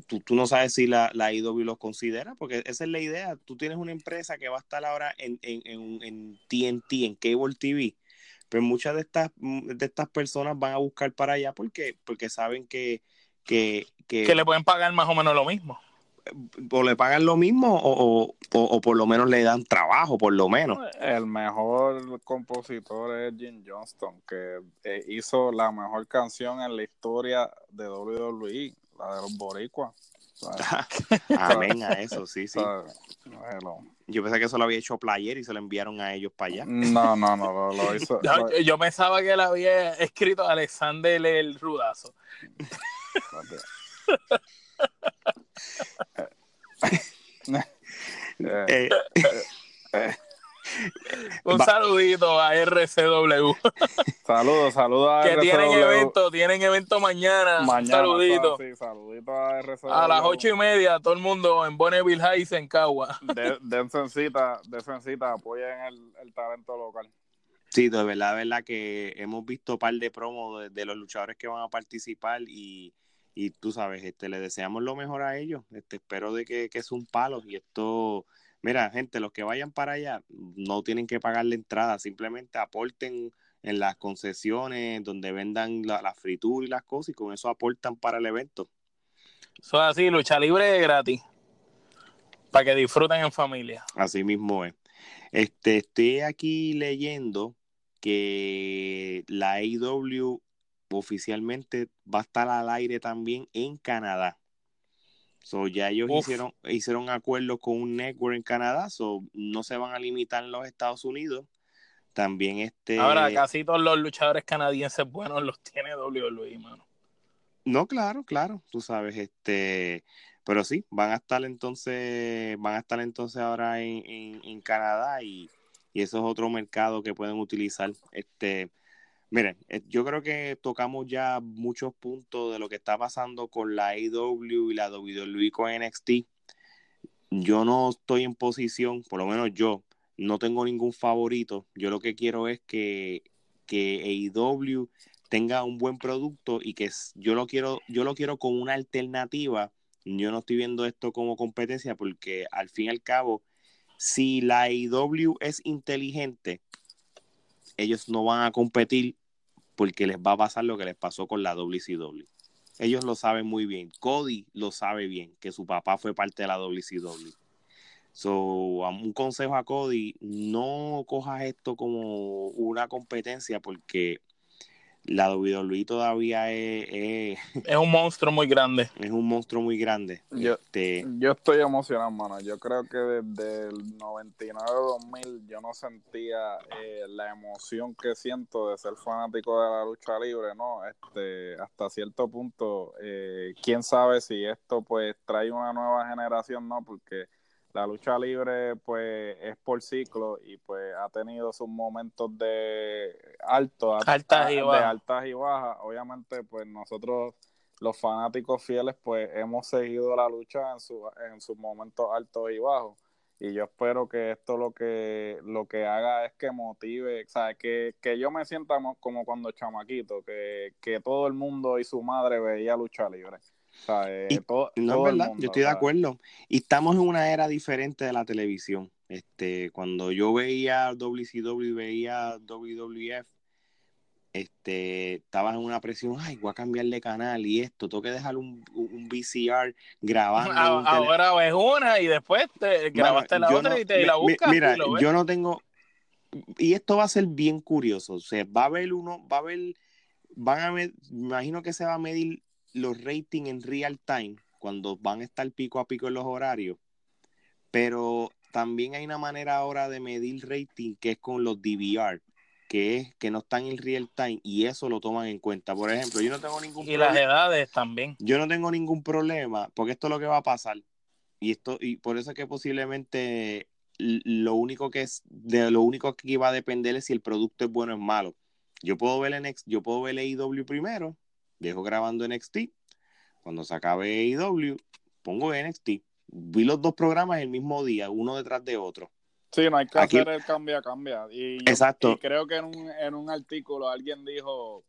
tú, tú no sabes si la, la IW los considera, porque esa es la idea, tú tienes una empresa que va a estar ahora en, en, en, en TNT, en Cable TV, pero muchas de estas, de estas personas van a buscar para allá porque, porque saben que que, que, le pueden pagar más o menos lo mismo. O le pagan lo mismo o, o, por lo menos le dan trabajo, por lo menos. El mejor compositor es Jim Johnston, que eh, hizo la mejor canción en la historia de WWE, la de los boricuas. *laughs* Amén a eso, sí, sí. Yo pensé que eso lo había hecho Player y se lo enviaron a ellos para allá. No, no, no, lo, hizo. *laughs* Yo, pensaba que él había escrito Alexander el Rudazo. *laughs* Eh, *laughs* un saludito a RCW. *laughs* Saludos, saludos a que tienen evento, tienen evento mañana. mañana un saludito. Sí, saludito a RCW. A las ocho y media, todo el mundo en Bonneville Heights, en Cagua. De, den cita, apoyen el, el talento local. Sí, de verdad, de verdad que hemos visto un par de promos de, los luchadores que van a participar y, y tú sabes, este, le deseamos lo mejor a ellos. Este, espero de que, que es un palo y esto Mira, gente, los que vayan para allá no tienen que pagar la entrada, simplemente aporten en las concesiones donde vendan la, fritura y las cosas y con eso aportan para el evento. Eso es así, lucha libre gratis. Para que disfruten en familia. Así mismo es. Este, estoy aquí leyendo que la AEW oficialmente va a estar al aire también en Canadá. So, ya ellos hicieron, hicieron acuerdos con un network en Canadá, so, no se van a limitar en los Estados Unidos. También este. Ahora, casi todos los luchadores canadienses buenos los tiene WWE, mano. No, claro, claro, tú sabes, este, pero sí, van a estar entonces, van a estar entonces ahora en, en, Canadá y, y, eso es otro mercado que pueden utilizar. Este, Miren, eh, yo creo que tocamos ya muchos puntos de lo que está pasando con la AEW y la WWE con NXT. Yo no estoy en posición, por lo menos yo, no tengo ningún favorito. Yo lo que quiero es que, que AEW tenga un buen producto y que yo lo quiero, yo lo quiero con una alternativa. Yo no estoy viendo esto como competencia porque al fin y al cabo, si la AEW es inteligente, ellos no van a competir porque les va a pasar lo que les pasó con la WCW. Ellos lo saben muy bien. Cody lo sabe bien, que su papá fue parte de la WCW. So, un consejo a Cody, no cojas esto como una competencia porque la WWE todavía es, *laughs* es, un monstruo muy grande. Es un monstruo muy grande. Yo, este, yo estoy emocionado, mano. Yo creo que desde el 99-2000 yo no sentía eh, la emoción que siento de ser fanático de la lucha libre, ¿no? Este, hasta cierto punto, eh, quién sabe si esto pues trae una nueva generación, ¿no? Porque la lucha libre pues es por ciclo y pues ha tenido sus momentos de alto, altas y bajas. de altas y bajas. Obviamente pues nosotros los fanáticos fieles pues hemos seguido la lucha en, su, en sus momentos altos y bajos y yo espero que esto lo que lo que haga es que motive, o que, que yo me sienta como cuando chamaquito, que, que todo el mundo y su madre veía lucha libre no es verdad, yo estoy de acuerdo. Y estamos en una era diferente de la televisión. Este, cuando yo veía WCW, veía WWF, este, estabas en una presión, ay, voy a cambiar de canal y esto, tengo que dejar un, un VCR grabando. *laughs* ahora ves una y después te grabaste la otra y te la buscas. Mira, yo no tengo, y esto va a ser bien curioso, o sea, va a haber uno, va a haber, van a ver, me imagino que se va a medir los ratings en real time, cuando van a estar pico a pico en los horarios, pero también hay una manera ahora de medir rating que es con los DVR, que es que no están en real time y eso lo toman en cuenta. Por ejemplo, yo no tengo ningún y problema. Y las edades también. Yo no tengo ningún problema, porque esto es lo que va a pasar. Y esto, y por eso es que posiblemente lo único que es, de lo único que va a depender es si el producto es bueno o es malo. Yo puedo ver el yo puedo ver el primero dejo grabando NXT. Cuando se acabe AEW, pongo NXT. Vi los dos programas el mismo día, uno detrás de otro. Sí, no hay que hacer el cambio a cambio. Y Exacto. Y creo que en un, en un artículo alguien dijo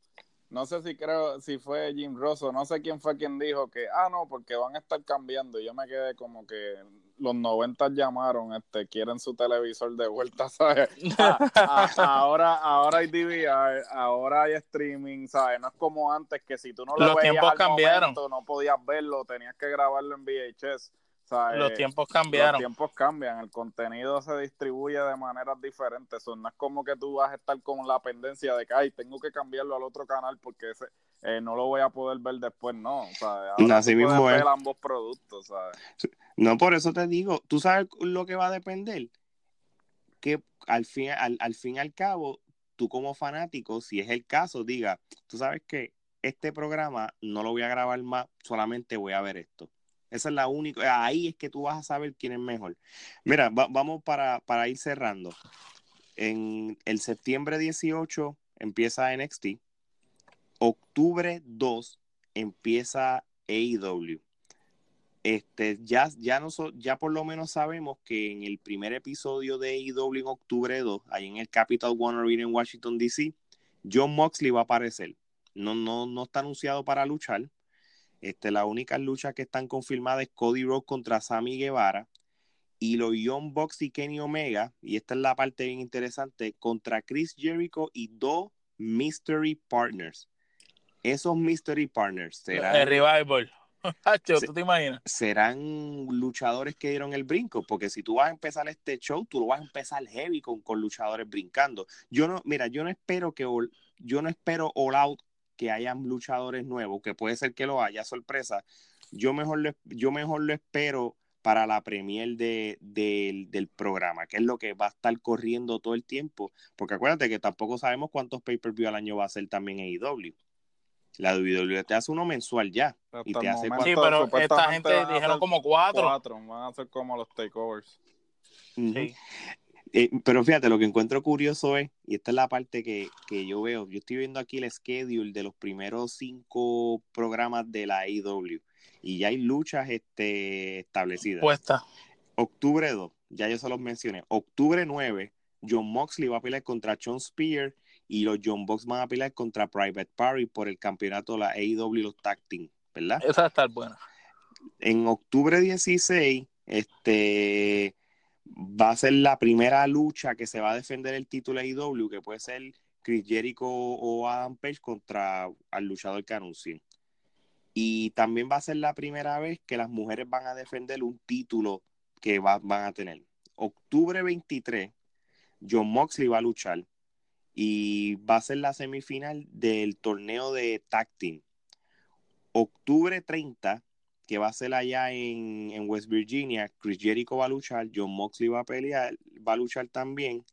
no sé si creo, si fue Jim Rosso, no sé quién fue quien dijo que, ah, no, porque van a estar cambiando. Y yo me quedé como que los 90 llamaron, este, quieren su televisor de vuelta, *laughs* ¿sabes? ahora, ahora hay DVR, ahora hay streaming, ¿sabes? No es como antes que si tú no lo los veías tiempos cambiaron. no podías verlo, tenías que grabarlo en VHS. Los tiempos cambiaron. Los tiempos cambian, el contenido se distribuye de maneras diferentes. no es como que tú vas a estar con la pendencia de que, ay, tengo que cambiarlo al otro canal porque ese, eh, no lo voy a poder ver después, no. O sea, Así mismo ver ambos productos, ¿sabes? No, por eso te digo, tú sabes lo que va a depender. Que al fin, al, al fin y al cabo, tú como fanático, si es el caso, diga, tú sabes que este programa no lo voy a grabar más, solamente voy a ver esto esa es la única, ahí es que tú vas a saber quién es mejor. Mira, vamos para, para ir cerrando. En el septiembre 18 empieza NXT. Octubre 2 empieza AEW. Este, ya, ya, no ya por lo menos sabemos que en el primer episodio de AEW en octubre 2, ahí en el Capital One Arena en Washington, D.C., John Moxley va a aparecer. No, no, no está anunciado para luchar, este, la única lucha que están confirmadas es Cody Rhodes contra Sammy Guevara y los Young Bucks y Kenny Omega, y esta es la parte bien interesante, contra Chris Jericho y dos Mystery Partners. Esos Mystery Partners serán... El Revival. *laughs* ¿tú te imaginas? Serán luchadores que dieron el brinco, porque si tú vas a empezar este show, tú lo vas a empezar heavy con, con luchadores brincando. Yo no, mira, yo no espero que yo no espero all out que hayan luchadores nuevos, que puede ser que lo haya, sorpresa. Yo mejor lo, yo mejor lo espero para la premier de, del programa, que es lo que va a estar corriendo todo el tiempo, porque acuérdate que tampoco sabemos cuántos pay-per-view al año va a ser también AEW. La WWE te hace uno mensual ya. Y te hace sí, pero esta gente dijeron como cuatro. Cuatro, van a ser como los takeovers. Sí. Eh, pero fíjate, lo que encuentro curioso es, y esta es la parte que, que, yo veo, yo estoy viendo aquí el schedule de los primeros cinco programas de la AEW y ya hay luchas este, establecidas. Puesta. Octubre 2, ya yo se los mencioné. Octubre 9, John Moxley va a pelear contra John Spear y los John Box van a pelear contra Private Party por el campeonato de la AEW los Tag Team, ¿verdad? Esa va a estar buena. En octubre 16, este va a ser la primera lucha que se va a defender el título AEW, que puede ser Chris Jericho o Adam Page contra el luchador que anuncien. Y también va a ser la primera vez que las mujeres van a defender un título que van a tener. Octubre 23, John Moxley va a luchar y va a ser la semifinal del torneo de tag team. Octubre 30, que va a ser allá en, en, West Virginia, Chris Jericho va a luchar, John Moxley va a pelear, va a luchar también,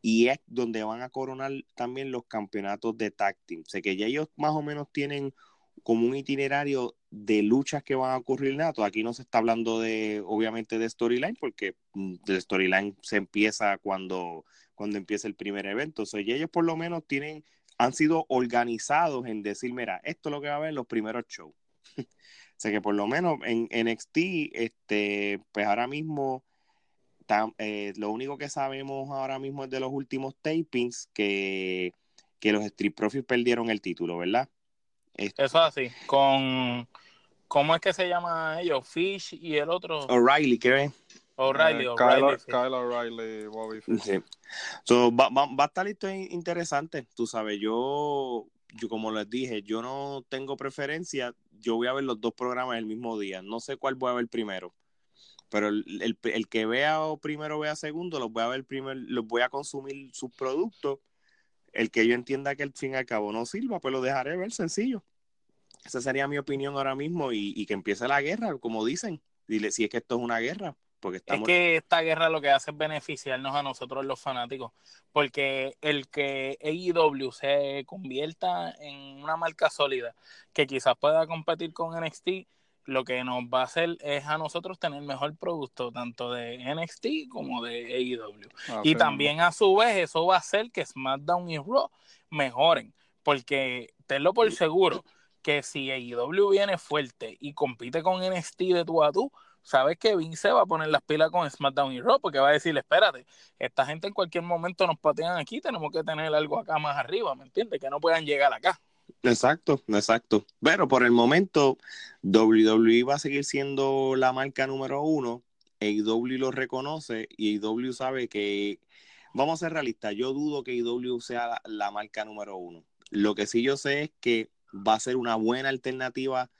y es donde van a coronar también los campeonatos de tag team. Sé que ya ellos más o menos tienen como un itinerario de luchas que van a ocurrir nato. Aquí no se está hablando de, obviamente, de storyline, porque mm, el storyline se empieza cuando, cuando empieza el primer evento. O sea, ellos por lo menos tienen, han sido organizados en decir, mira, esto es lo que va a haber en los primeros shows. *laughs* o sea que por lo menos en, NXT, este, pues ahora mismo, eh, lo único que sabemos ahora mismo es de los últimos tapings que, que los Street Profits perdieron el título, ¿verdad? Eso es así. Con. ¿Cómo es que se llama ellos? Fish y el otro. O'Reilly, ¿qué ves? O'Reilly, eh, O'Reilly. Kyle, O'Reilly, Bobby Fish. Sí. So, va, va, va, a estar listo interesante. Tú sabes, yo, yo, como les dije, yo no tengo preferencia. Yo voy a ver los dos programas el mismo día. No sé cuál voy a ver primero. Pero el, el, que vea o primero vea segundo, los voy a ver primero, los voy a consumir sus productos el que yo entienda que al fin y al cabo no sirva, pues lo dejaré ver sencillo. Esa sería mi opinión ahora mismo y, que empiece la guerra, como dicen. Dile si es que esto es una guerra. Porque estamos... Es que esta guerra lo que hace es beneficiarnos a nosotros los fanáticos, porque el que AEW se convierta en una marca sólida que quizás pueda competir con NXT, lo que nos va a hacer es a nosotros tener mejor producto, tanto de NXT como de AEW. Ah, y también a su vez eso va a hacer que SmackDown y Raw mejoren, porque tenlo por seguro que si AEW viene fuerte y compite con NXT de tú a tú, sabes que Vince va a poner las pilas con SmackDown y Raw, porque va a decir, espérate, esta gente en cualquier momento nos patean aquí, tenemos que tener algo acá más arriba, ¿me entiendes? Que no puedan llegar acá. Exacto, exacto. Pero por el momento, WWE va a seguir siendo la marca número uno. AEW lo reconoce y AEW sabe que, vamos a ser realistas, yo dudo que AEW sea la, marca número uno. Lo que sí yo sé es que va a ser una buena alternativa.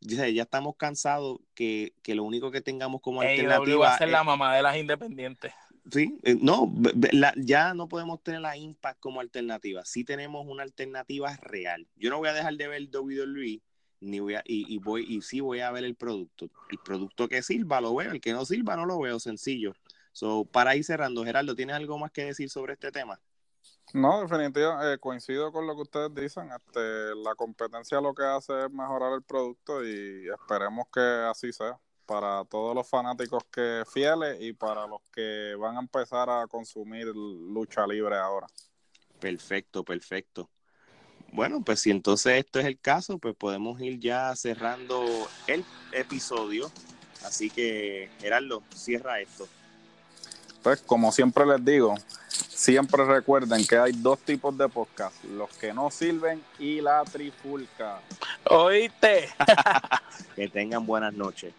Ya, ya estamos cansados que, que, lo único que tengamos como alternativa. va a ser la mamá de las independientes. Sí, eh, no, ya no podemos tener la Impact como alternativa. Sí tenemos una alternativa real. Yo no voy a dejar de ver WWE ni voy a, y, voy y sí voy a ver el producto. El producto que sirva lo veo, el que no sirva no lo veo, sencillo. So, para ir cerrando, Gerardo, ¿tienes algo más que decir sobre este tema? No, definitivamente eh, coincido con lo que ustedes dicen. Este, la competencia lo que hace es mejorar el producto y esperemos que así sea para todos los fanáticos que fieles y para los que van a empezar a consumir lucha libre ahora. Perfecto, perfecto. Bueno, pues si entonces esto es el caso, pues podemos ir ya cerrando el episodio. Así que, Gerardo, cierra esto. Pues como siempre les digo, siempre recuerden que hay dos tipos de podcast, los que no sirven y la trifulca. Oíste. *laughs* que tengan buenas noches.